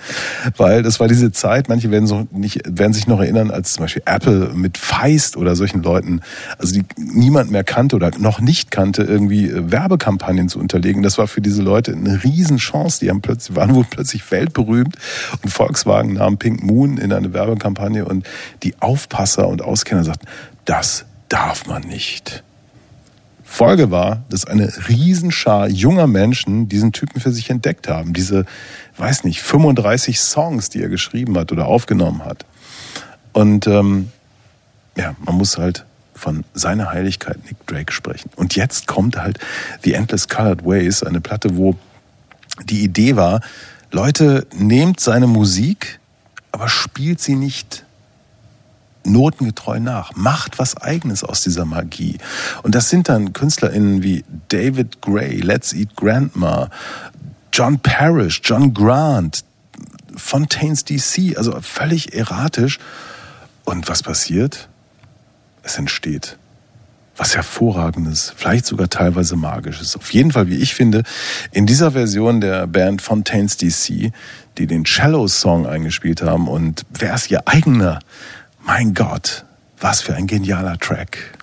weil das war diese Zeit, manche werden, so nicht, werden sich noch erinnern, als zum Beispiel Apple mit Feist oder solchen Leuten, also die niemand mehr kannte oder noch nicht kannte, irgendwie äh, Werbekampagnen zu unterlegen. Das war für diese Leute eine Riesenchance. Die haben plötzlich, waren wohl plötzlich weltberühmt und Volkswagen nahm Pink Moon in eine Werbekampagne und die Aufpasser und Auskenner sagten, das darf man nicht. Folge war, dass eine Riesenschar junger Menschen diesen Typen für sich entdeckt haben. Diese, weiß nicht, 35 Songs, die er geschrieben hat oder aufgenommen hat. Und ähm, ja, man muss halt von seiner Heiligkeit Nick Drake sprechen. Und jetzt kommt halt The Endless Colored Ways, eine Platte, wo die Idee war, Leute, nehmt seine Musik, aber spielt sie nicht notengetreu nach. Macht was Eigenes aus dieser Magie. Und das sind dann KünstlerInnen wie David Gray, Let's Eat Grandma, John Parrish, John Grant, Fontaines DC, also völlig erratisch. Und was passiert? Es entsteht was Hervorragendes, vielleicht sogar teilweise Magisches. Auf jeden Fall, wie ich finde, in dieser Version der Band Fontaines DC, die den Cello-Song eingespielt haben und wer ist ihr eigener? Mein Gott, was für ein genialer Track.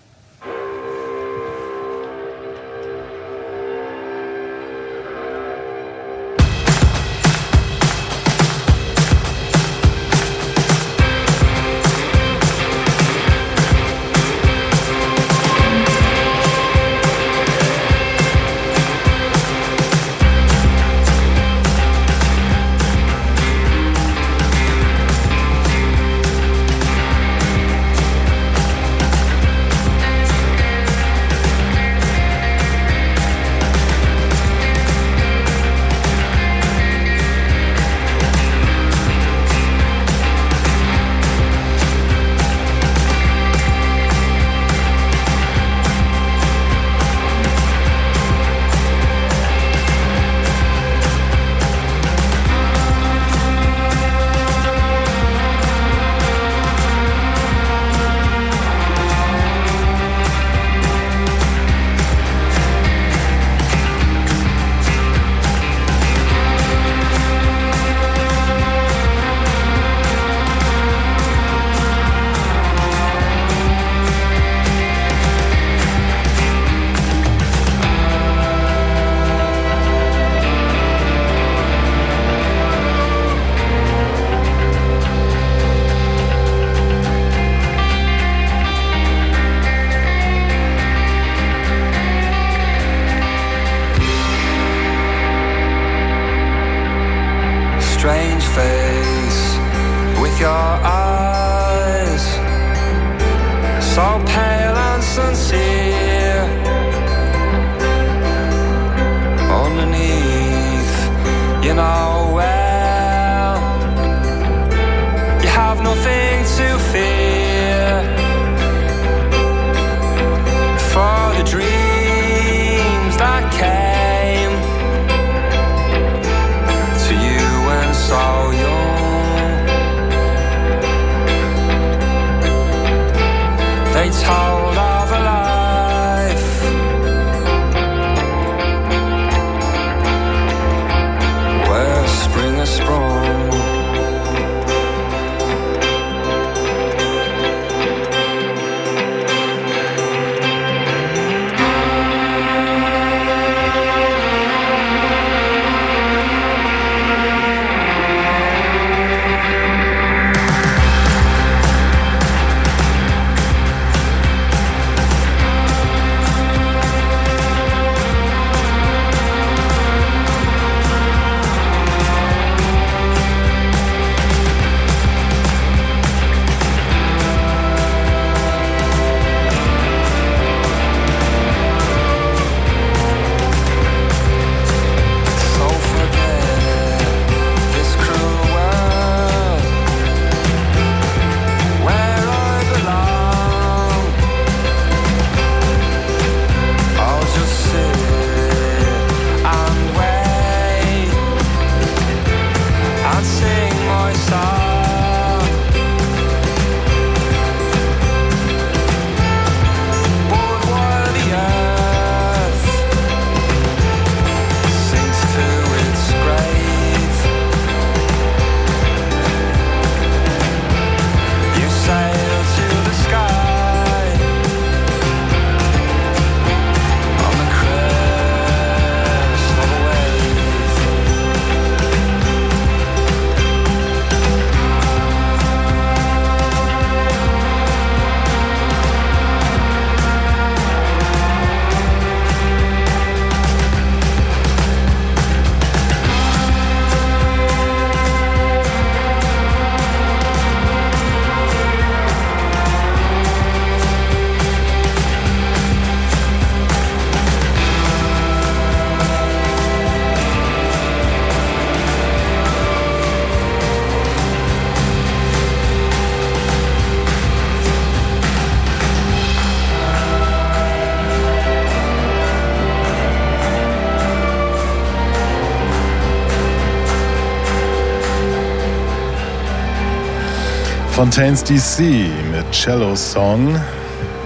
Fontaines DC mit Cello Song,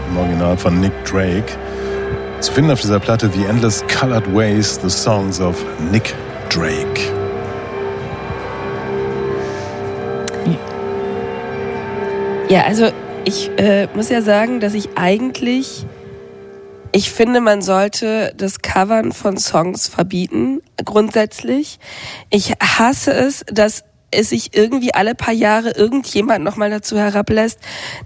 im Original von Nick Drake. Zu finden auf dieser Platte The Endless Colored Ways, The Songs of Nick Drake. Ja, also ich äh, muss ja sagen, dass ich eigentlich, ich finde, man sollte das Covern von Songs verbieten, grundsätzlich. Ich hasse es, dass es sich irgendwie alle paar Jahre irgendjemand nochmal dazu herablässt,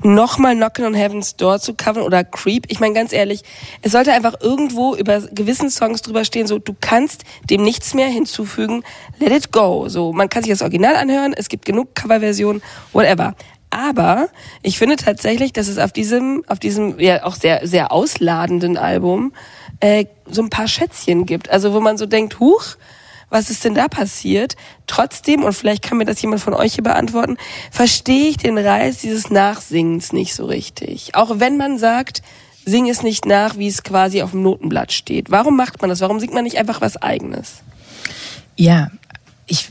nochmal Knockin' on Heaven's Door zu covern oder Creep. Ich meine ganz ehrlich, es sollte einfach irgendwo über gewissen Songs drüber stehen, so du kannst dem nichts mehr hinzufügen, let it go. So, man kann sich das Original anhören, es gibt genug Coverversionen, whatever. Aber ich finde tatsächlich, dass es auf diesem, auf diesem ja auch sehr, sehr ausladenden Album äh, so ein paar Schätzchen gibt. Also wo man so denkt, huch, was ist denn da passiert? Trotzdem, und vielleicht kann mir das jemand von euch hier beantworten, verstehe ich den Reiz dieses Nachsingens nicht so richtig. Auch wenn man sagt, sing es nicht nach, wie es quasi auf dem Notenblatt steht. Warum macht man das? Warum singt man nicht einfach was Eigenes? Ja, ich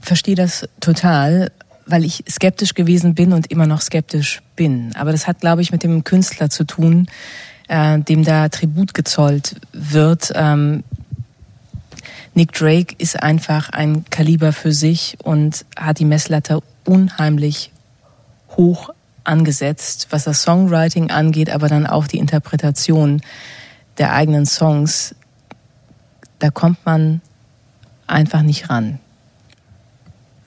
verstehe das total, weil ich skeptisch gewesen bin und immer noch skeptisch bin. Aber das hat, glaube ich, mit dem Künstler zu tun, äh, dem da Tribut gezollt wird. Ähm, Nick Drake ist einfach ein Kaliber für sich und hat die Messlatte unheimlich hoch angesetzt, was das Songwriting angeht, aber dann auch die Interpretation der eigenen Songs. Da kommt man einfach nicht ran.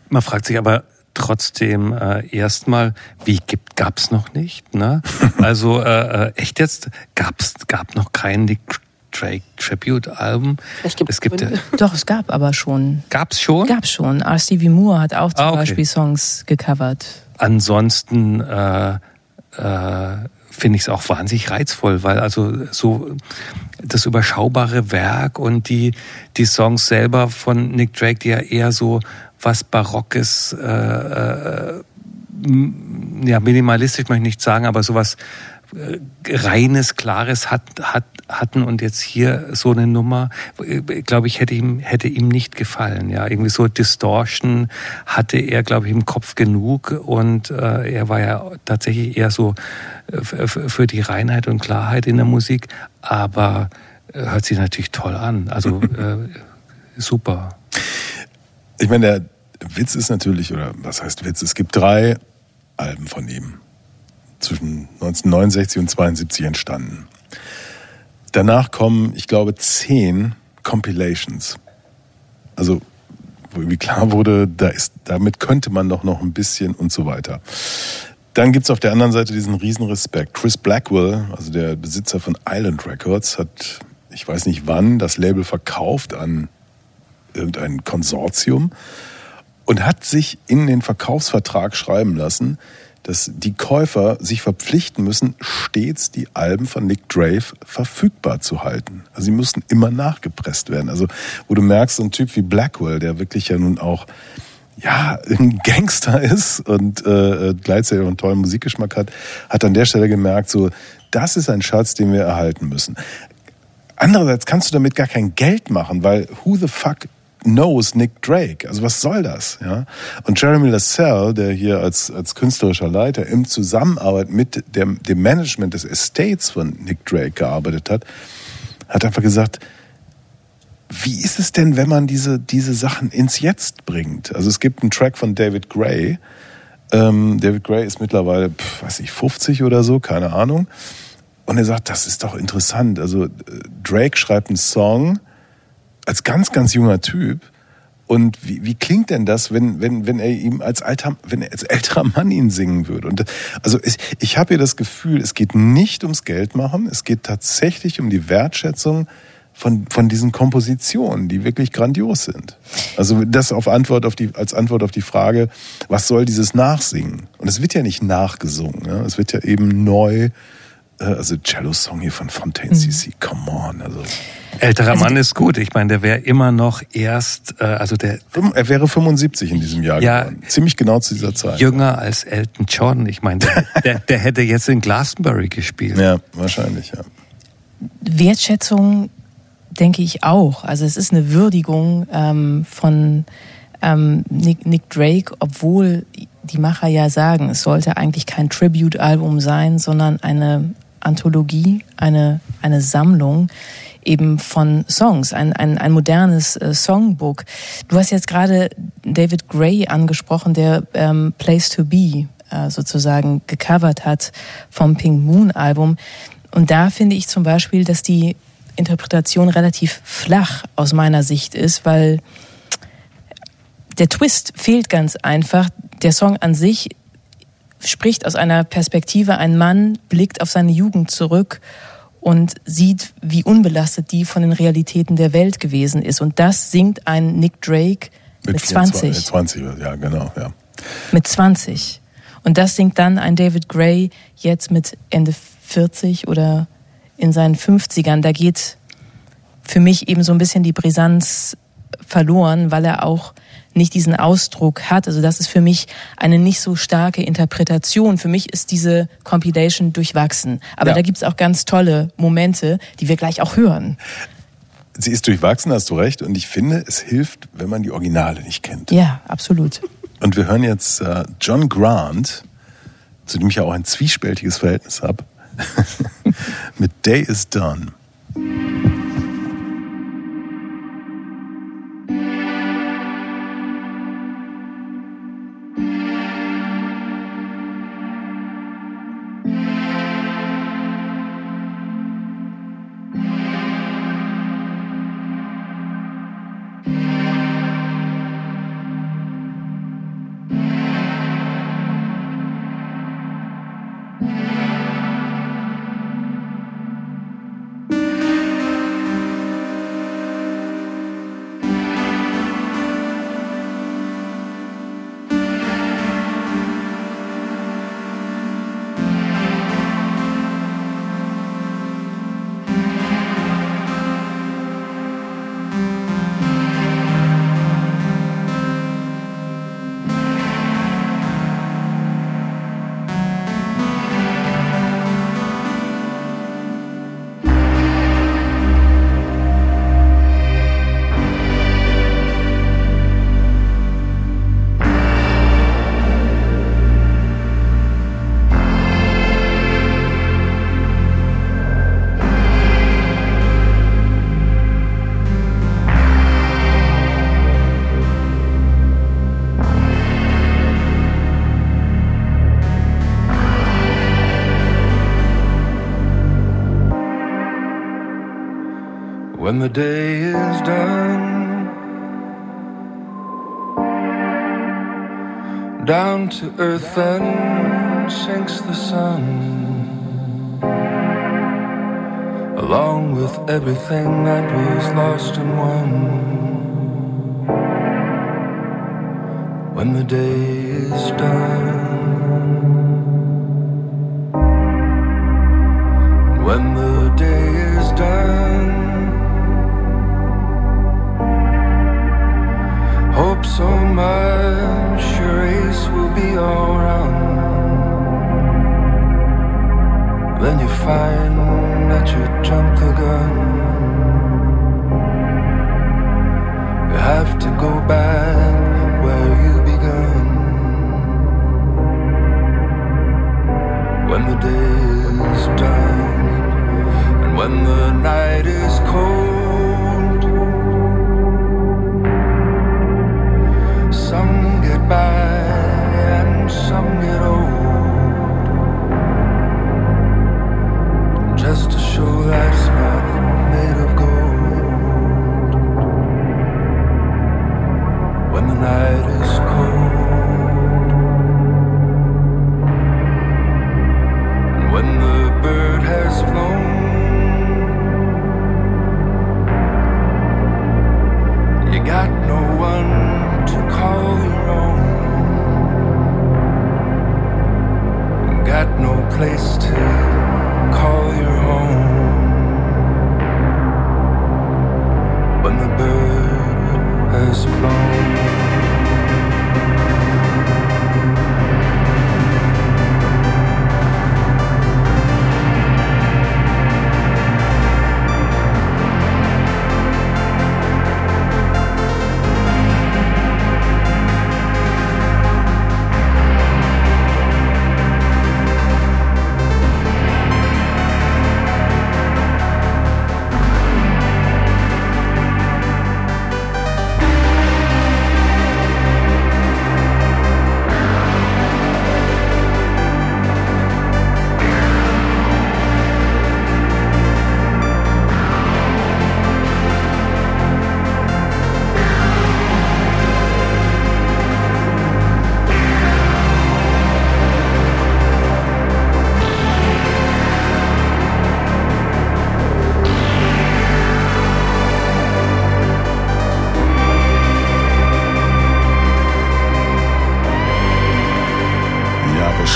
Man fragt sich aber trotzdem äh, erstmal, wie gibt gab's noch nicht, ne? Also äh, äh, echt jetzt gab's gab noch kein Nick Drake Tribute Album. Es gibt äh, Doch, es gab aber schon. gab's schon. Gab schon. R. Stevie Moore hat auch zum Ah, okay. Beispiel Songs gecovert. Ansonsten äh, äh, finde ich es auch wahnsinnig reizvoll, weil also so das überschaubare Werk und die die Songs selber von Nick Drake, die ja eher so was Barockes, äh, äh, ja minimalistisch möchte ich nicht sagen, aber sowas reines, klares hat, hat, hatten und jetzt hier so eine Nummer, äh, glaube ich, hätte ihm, hätte ihm nicht gefallen. Ja, irgendwie so Distortion hatte er, glaube ich, im Kopf genug und äh, er war ja tatsächlich eher so äh, für die Reinheit und Klarheit in der Musik, aber äh, hört sich natürlich toll an. Also äh, super. Ich meine, der Witz ist natürlich, oder was heißt Witz? Es gibt drei Alben von ihm. Zwischen 1969 und 72 entstanden. Danach kommen, ich glaube, zehn Compilations. Also, wo irgendwie klar wurde, da ist, damit könnte man doch noch ein bisschen und so weiter. Dann gibt's auf der anderen Seite diesen riesen Respekt. Chris Blackwell, also der Besitzer von Island Records, hat, ich weiß nicht wann, das Label verkauft an irgendein Konsortium und hat sich in den Verkaufsvertrag schreiben lassen, dass die Käufer sich verpflichten müssen, stets die Alben von Nick Drake verfügbar zu halten. Also sie mussten immer nachgepresst werden. Also wo du merkst, so ein Typ wie Blackwell, der wirklich ja nun auch ja, ein Gangster ist und äh, gleichzeitig auch einen tollen Musikgeschmack hat, hat an der Stelle gemerkt, so, das ist ein Schatz, den wir erhalten müssen. Andererseits kannst du damit gar kein Geld machen, weil who the fuck knows Nick Drake? Also was soll das? Ja? Und Jeremy Lassell, der hier als, als künstlerischer Leiter im Zusammenarbeit mit dem, dem Management des Estates von Nick Drake gearbeitet hat, hat einfach gesagt, wie ist es denn, wenn man diese, diese Sachen ins Jetzt bringt? Also es gibt einen Track von David Gray. Ähm, David Gray ist mittlerweile, pf, weiß ich, 50 oder so, keine Ahnung. Und er sagt, das ist doch interessant. Also äh, Drake schreibt einen Song als ganz, ganz junger Typ. Und wie, wie klingt denn das, wenn, wenn, wenn er ihm als alter, wenn er als älterer Mann ihn singen würde? Und also ich, ich habe hier das Gefühl, es geht nicht ums Geld machen, es geht tatsächlich um die Wertschätzung von, von diesen Kompositionen, die wirklich grandios sind. Also das auf Antwort auf die, als Antwort auf die Frage, was soll dieses Nachsingen? Und es wird ja nicht nachgesungen, ja? es wird ja eben neu, also Cello-Song hier von Fontaine CC, come on, also Älterer Mann ist gut. Ich meine, der wäre immer noch erst, äh, also der Er wäre 75 in diesem Jahr Ja. geworden. Ziemlich genau zu dieser Zeit. jünger als Elton John. Ich meine, der, der, der hätte jetzt in Glastonbury gespielt. Ja, wahrscheinlich, ja. Wertschätzung denke ich auch. Also es ist eine Würdigung ähm, von ähm, Nick, Nick Drake, obwohl die Macher ja sagen, es sollte eigentlich kein Tribute-Album sein, sondern eine Anthologie, eine, eine Sammlung eben von Songs, ein, ein, ein modernes äh, Songbook. Du hast jetzt gerade David Gray angesprochen, der ähm, Place to Be äh, sozusagen gecovert hat vom Pink Moon Album. Und da finde ich zum Beispiel, dass die Interpretation relativ flach aus meiner Sicht ist, weil der Twist fehlt ganz einfach. Der Song an sich spricht aus einer Perspektive, ein Mann blickt auf seine Jugend zurück und sieht, wie unbelastet die von den Realitäten der Welt gewesen ist. Und das singt ein Nick Drake mit, 20. 20, ja, genau, ja. Mit 20. Und das singt dann ein David Gray jetzt mit Ende 40 oder in seinen 50ern. Da geht für mich eben so ein bisschen die Brisanz verloren, weil er auch nicht diesen Ausdruck hat. Also das ist für mich eine nicht so starke Interpretation. Für mich ist diese Compilation durchwachsen. Aber Ja. da gibt's auch ganz tolle Momente, die wir gleich auch hören. Sie ist durchwachsen, hast du recht. Und ich finde, es hilft, wenn man die Originale nicht kennt. Ja, absolut. Und wir hören jetzt äh, John Grant, zu dem ich ja auch ein zwiespältiges Verhältnis habe, mit Day is Done. To earth then sinks the sun, along with everything that was lost and won. When the day is done,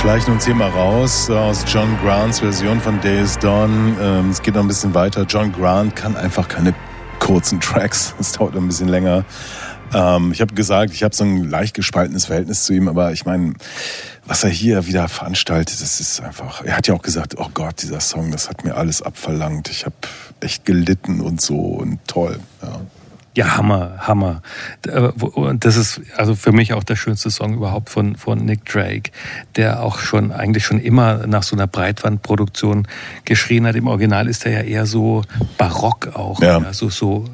schleichen uns hier mal raus aus John Grants Version von Days Dawn. Ähm, es geht noch ein bisschen weiter. John Grant kann einfach keine kurzen Tracks. Es dauert ein bisschen länger. Ähm, ich habe gesagt, ich habe so ein leicht gespaltenes Verhältnis zu ihm, aber ich meine, was er hier wieder veranstaltet, das ist einfach. Er hat ja auch gesagt, oh Gott, dieser Song, das hat mir alles abverlangt. Ich habe echt gelitten und so und toll. Ja. Ja, Hammer, Hammer. Äh, Und das ist also für mich auch der schönste Song überhaupt von, von Nick Drake, der auch schon eigentlich schon immer nach so einer Breitwandproduktion geschrien hat. Im Original ist er ja eher so barock auch, Ja. also so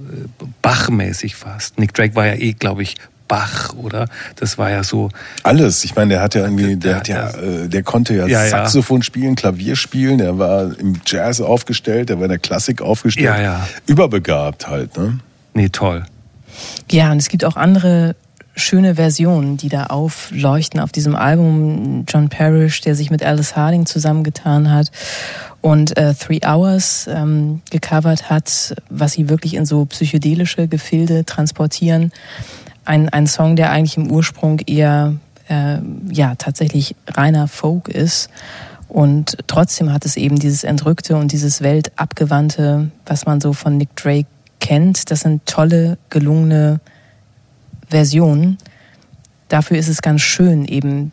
äh, Bach-mäßig fast. Nick Drake war ja eh, glaube ich, Bach, oder? Das war ja so, Alles. Ich meine, der hat ja irgendwie, der Der- hat ja, der- äh, der konnte ja, Ja, ja. Saxophon spielen, Klavier spielen, der war im Jazz aufgestellt, der war in der Klassik aufgestellt. Ja, ja. Überbegabt halt, ne? Nee, toll. Ja, und es gibt auch andere schöne Versionen, die da aufleuchten auf diesem Album. John Parrish, der sich mit Alice Harding zusammengetan hat und äh, Three Hours ähm, gecovert hat, was sie wirklich in so psychedelische Gefilde transportieren. Ein, ein Song, der eigentlich im Ursprung eher äh, ja tatsächlich reiner Folk ist. Und trotzdem hat es eben dieses Entrückte und dieses Weltabgewandte, was man so von Nick Drake kennt. Das sind tolle, gelungene Versionen. Dafür ist es ganz schön, eben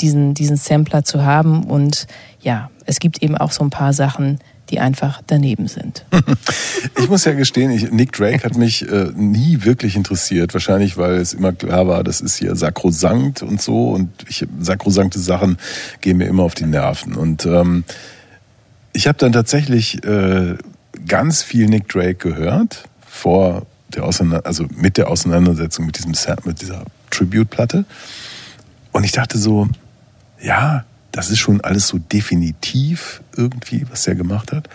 diesen, diesen Sampler zu haben. Und ja, es gibt eben auch so ein paar Sachen, die einfach daneben sind. Ich muss ja gestehen, ich, Nick Drake hat mich äh, nie wirklich interessiert. Wahrscheinlich, weil es immer klar war, das ist hier sakrosankt und so. Und ich, sakrosankte Sachen gehen mir immer auf die Nerven. Und ähm, ich habe dann tatsächlich äh, ganz viel Nick Drake gehört vor der also mit der Auseinandersetzung mit diesem mit dieser Tribute-Platte. Und ich dachte so, ja, das ist schon alles so definitiv irgendwie, was er gemacht hat.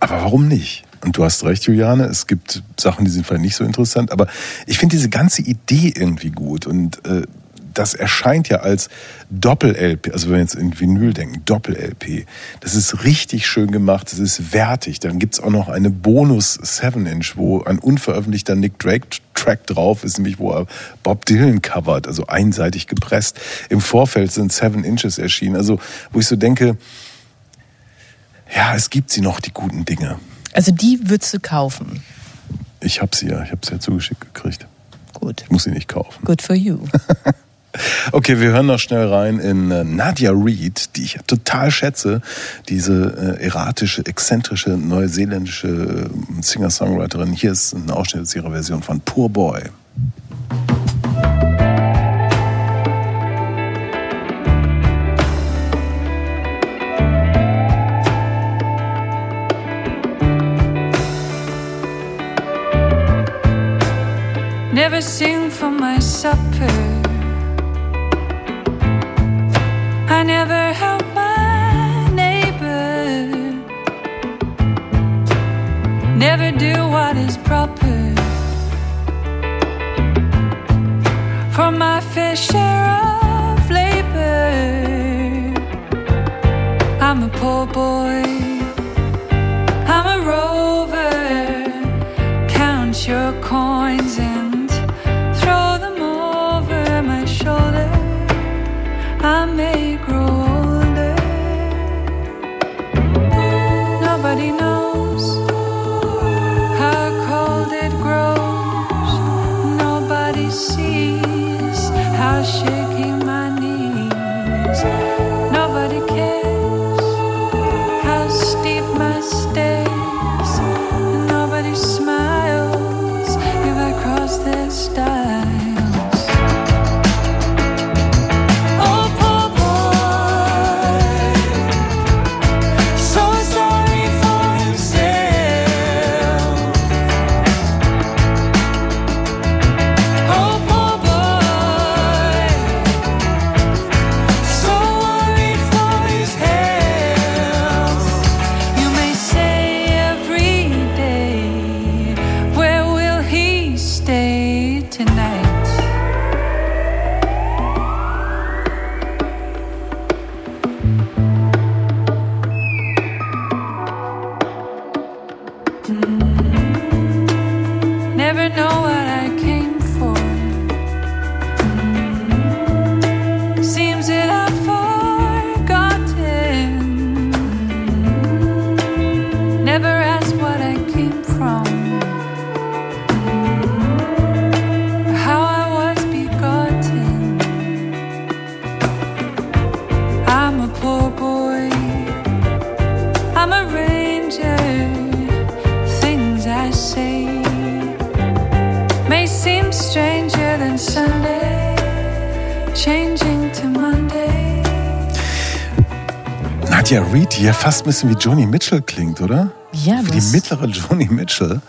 Aber warum nicht? Und du hast recht, Juliane, es gibt Sachen, die sind vielleicht nicht so interessant, aber ich finde diese ganze Idee irgendwie gut und äh, das erscheint ja als Doppel-LP, also wenn wir jetzt in Vinyl denken, Doppel-LP. Das ist richtig schön gemacht, das ist wertig. Dann gibt's auch noch eine Bonus 7-Inch, wo ein unveröffentlichter Nick Drake-Track drauf ist, nämlich wo er Bob Dylan covert, also einseitig gepresst. Im Vorfeld sind 7 Inches erschienen, also wo ich so denke, ja, es gibt sie noch, die guten Dinge. Also die würdest du kaufen. Ich habe sie ja, ich habe sie ja zugeschickt gekriegt. Gut. Ich muss sie nicht kaufen. Good for you. Okay, wir hören noch schnell rein in äh, Nadia Reid, die ich total schätze. Diese äh, erratische, exzentrische, neuseeländische äh, Singer-Songwriterin. Hier ist ein Ausschnitt aus ihrer Version von Poor Boy. Never sing for my supper. Never help my neighbor. Never do what is proper. For my fair share of labor. I'm a poor boy. I'm a rover. Count your coins die ja fast ein bisschen wie Joni Mitchell klingt, oder? Ja, Wie die mittlere Joni Mitchell.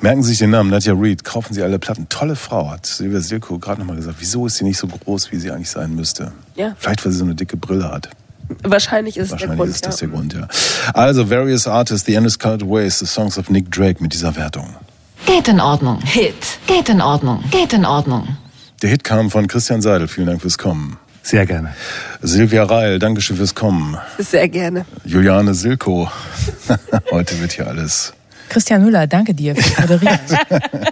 Merken Sie sich den Namen, Nadja Reed, kaufen Sie alle Platten. Tolle Frau, hat Silvia Silko gerade nochmal gesagt. Wieso ist sie nicht so groß, wie sie eigentlich sein müsste? Ja. Vielleicht, weil sie so eine dicke Brille hat. Wahrscheinlich ist es der Wahrscheinlich Grund. ist das ja. der Grund, ja. Also, Various Artists, The Endless Colored Ways, The Songs of Nick Drake mit dieser Wertung. Geht in Ordnung. Hit. Geht in Ordnung. Geht in Ordnung. Der Hit kam von Christian Seidel. Vielen Dank fürs Kommen. Sehr gerne. Silvia Reil, Dankeschön fürs Kommen. Sehr gerne. Juliane Silko. Heute wird hier alles. Christian Müller, danke dir fürs Moderieren.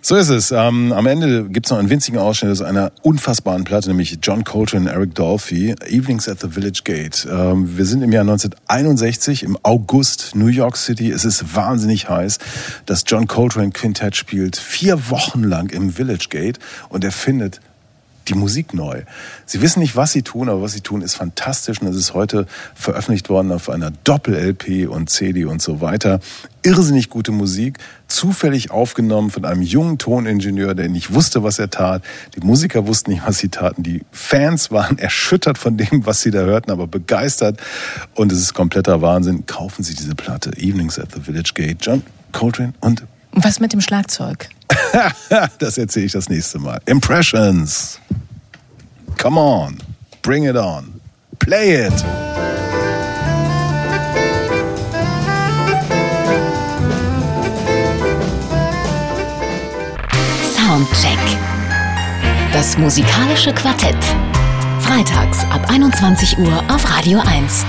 So ist es. Ähm, am Ende gibt's noch einen winzigen Ausschnitt aus einer unfassbaren Platte, nämlich John Coltrane und Eric Dolphy, Evenings at the Village Gate. Ähm, wir sind im Jahr 1961, im August, New York City. Es ist wahnsinnig heiß. Das John Coltrane Quintett spielt vier Wochen lang im Village Gate und er findet die Musik neu. Sie wissen nicht, was sie tun, aber was sie tun, ist fantastisch und es ist heute veröffentlicht worden auf einer Doppel-LP und CD und so weiter. Irrsinnig gute Musik, zufällig aufgenommen von einem jungen Toningenieur, der nicht wusste, was er tat. Die Musiker wussten nicht, was sie taten. Die Fans waren erschüttert von dem, was sie da hörten, aber begeistert. Und es ist kompletter Wahnsinn. Kaufen Sie diese Platte, Evenings at the Village Gate, John Coltrane und Und was mit dem Schlagzeug? das erzähle ich das nächste Mal. Impressions. Come on. Bring it on. Play it. Soundcheck. Das musikalische Quartett. Freitags ab 21 Uhr auf Radio 1.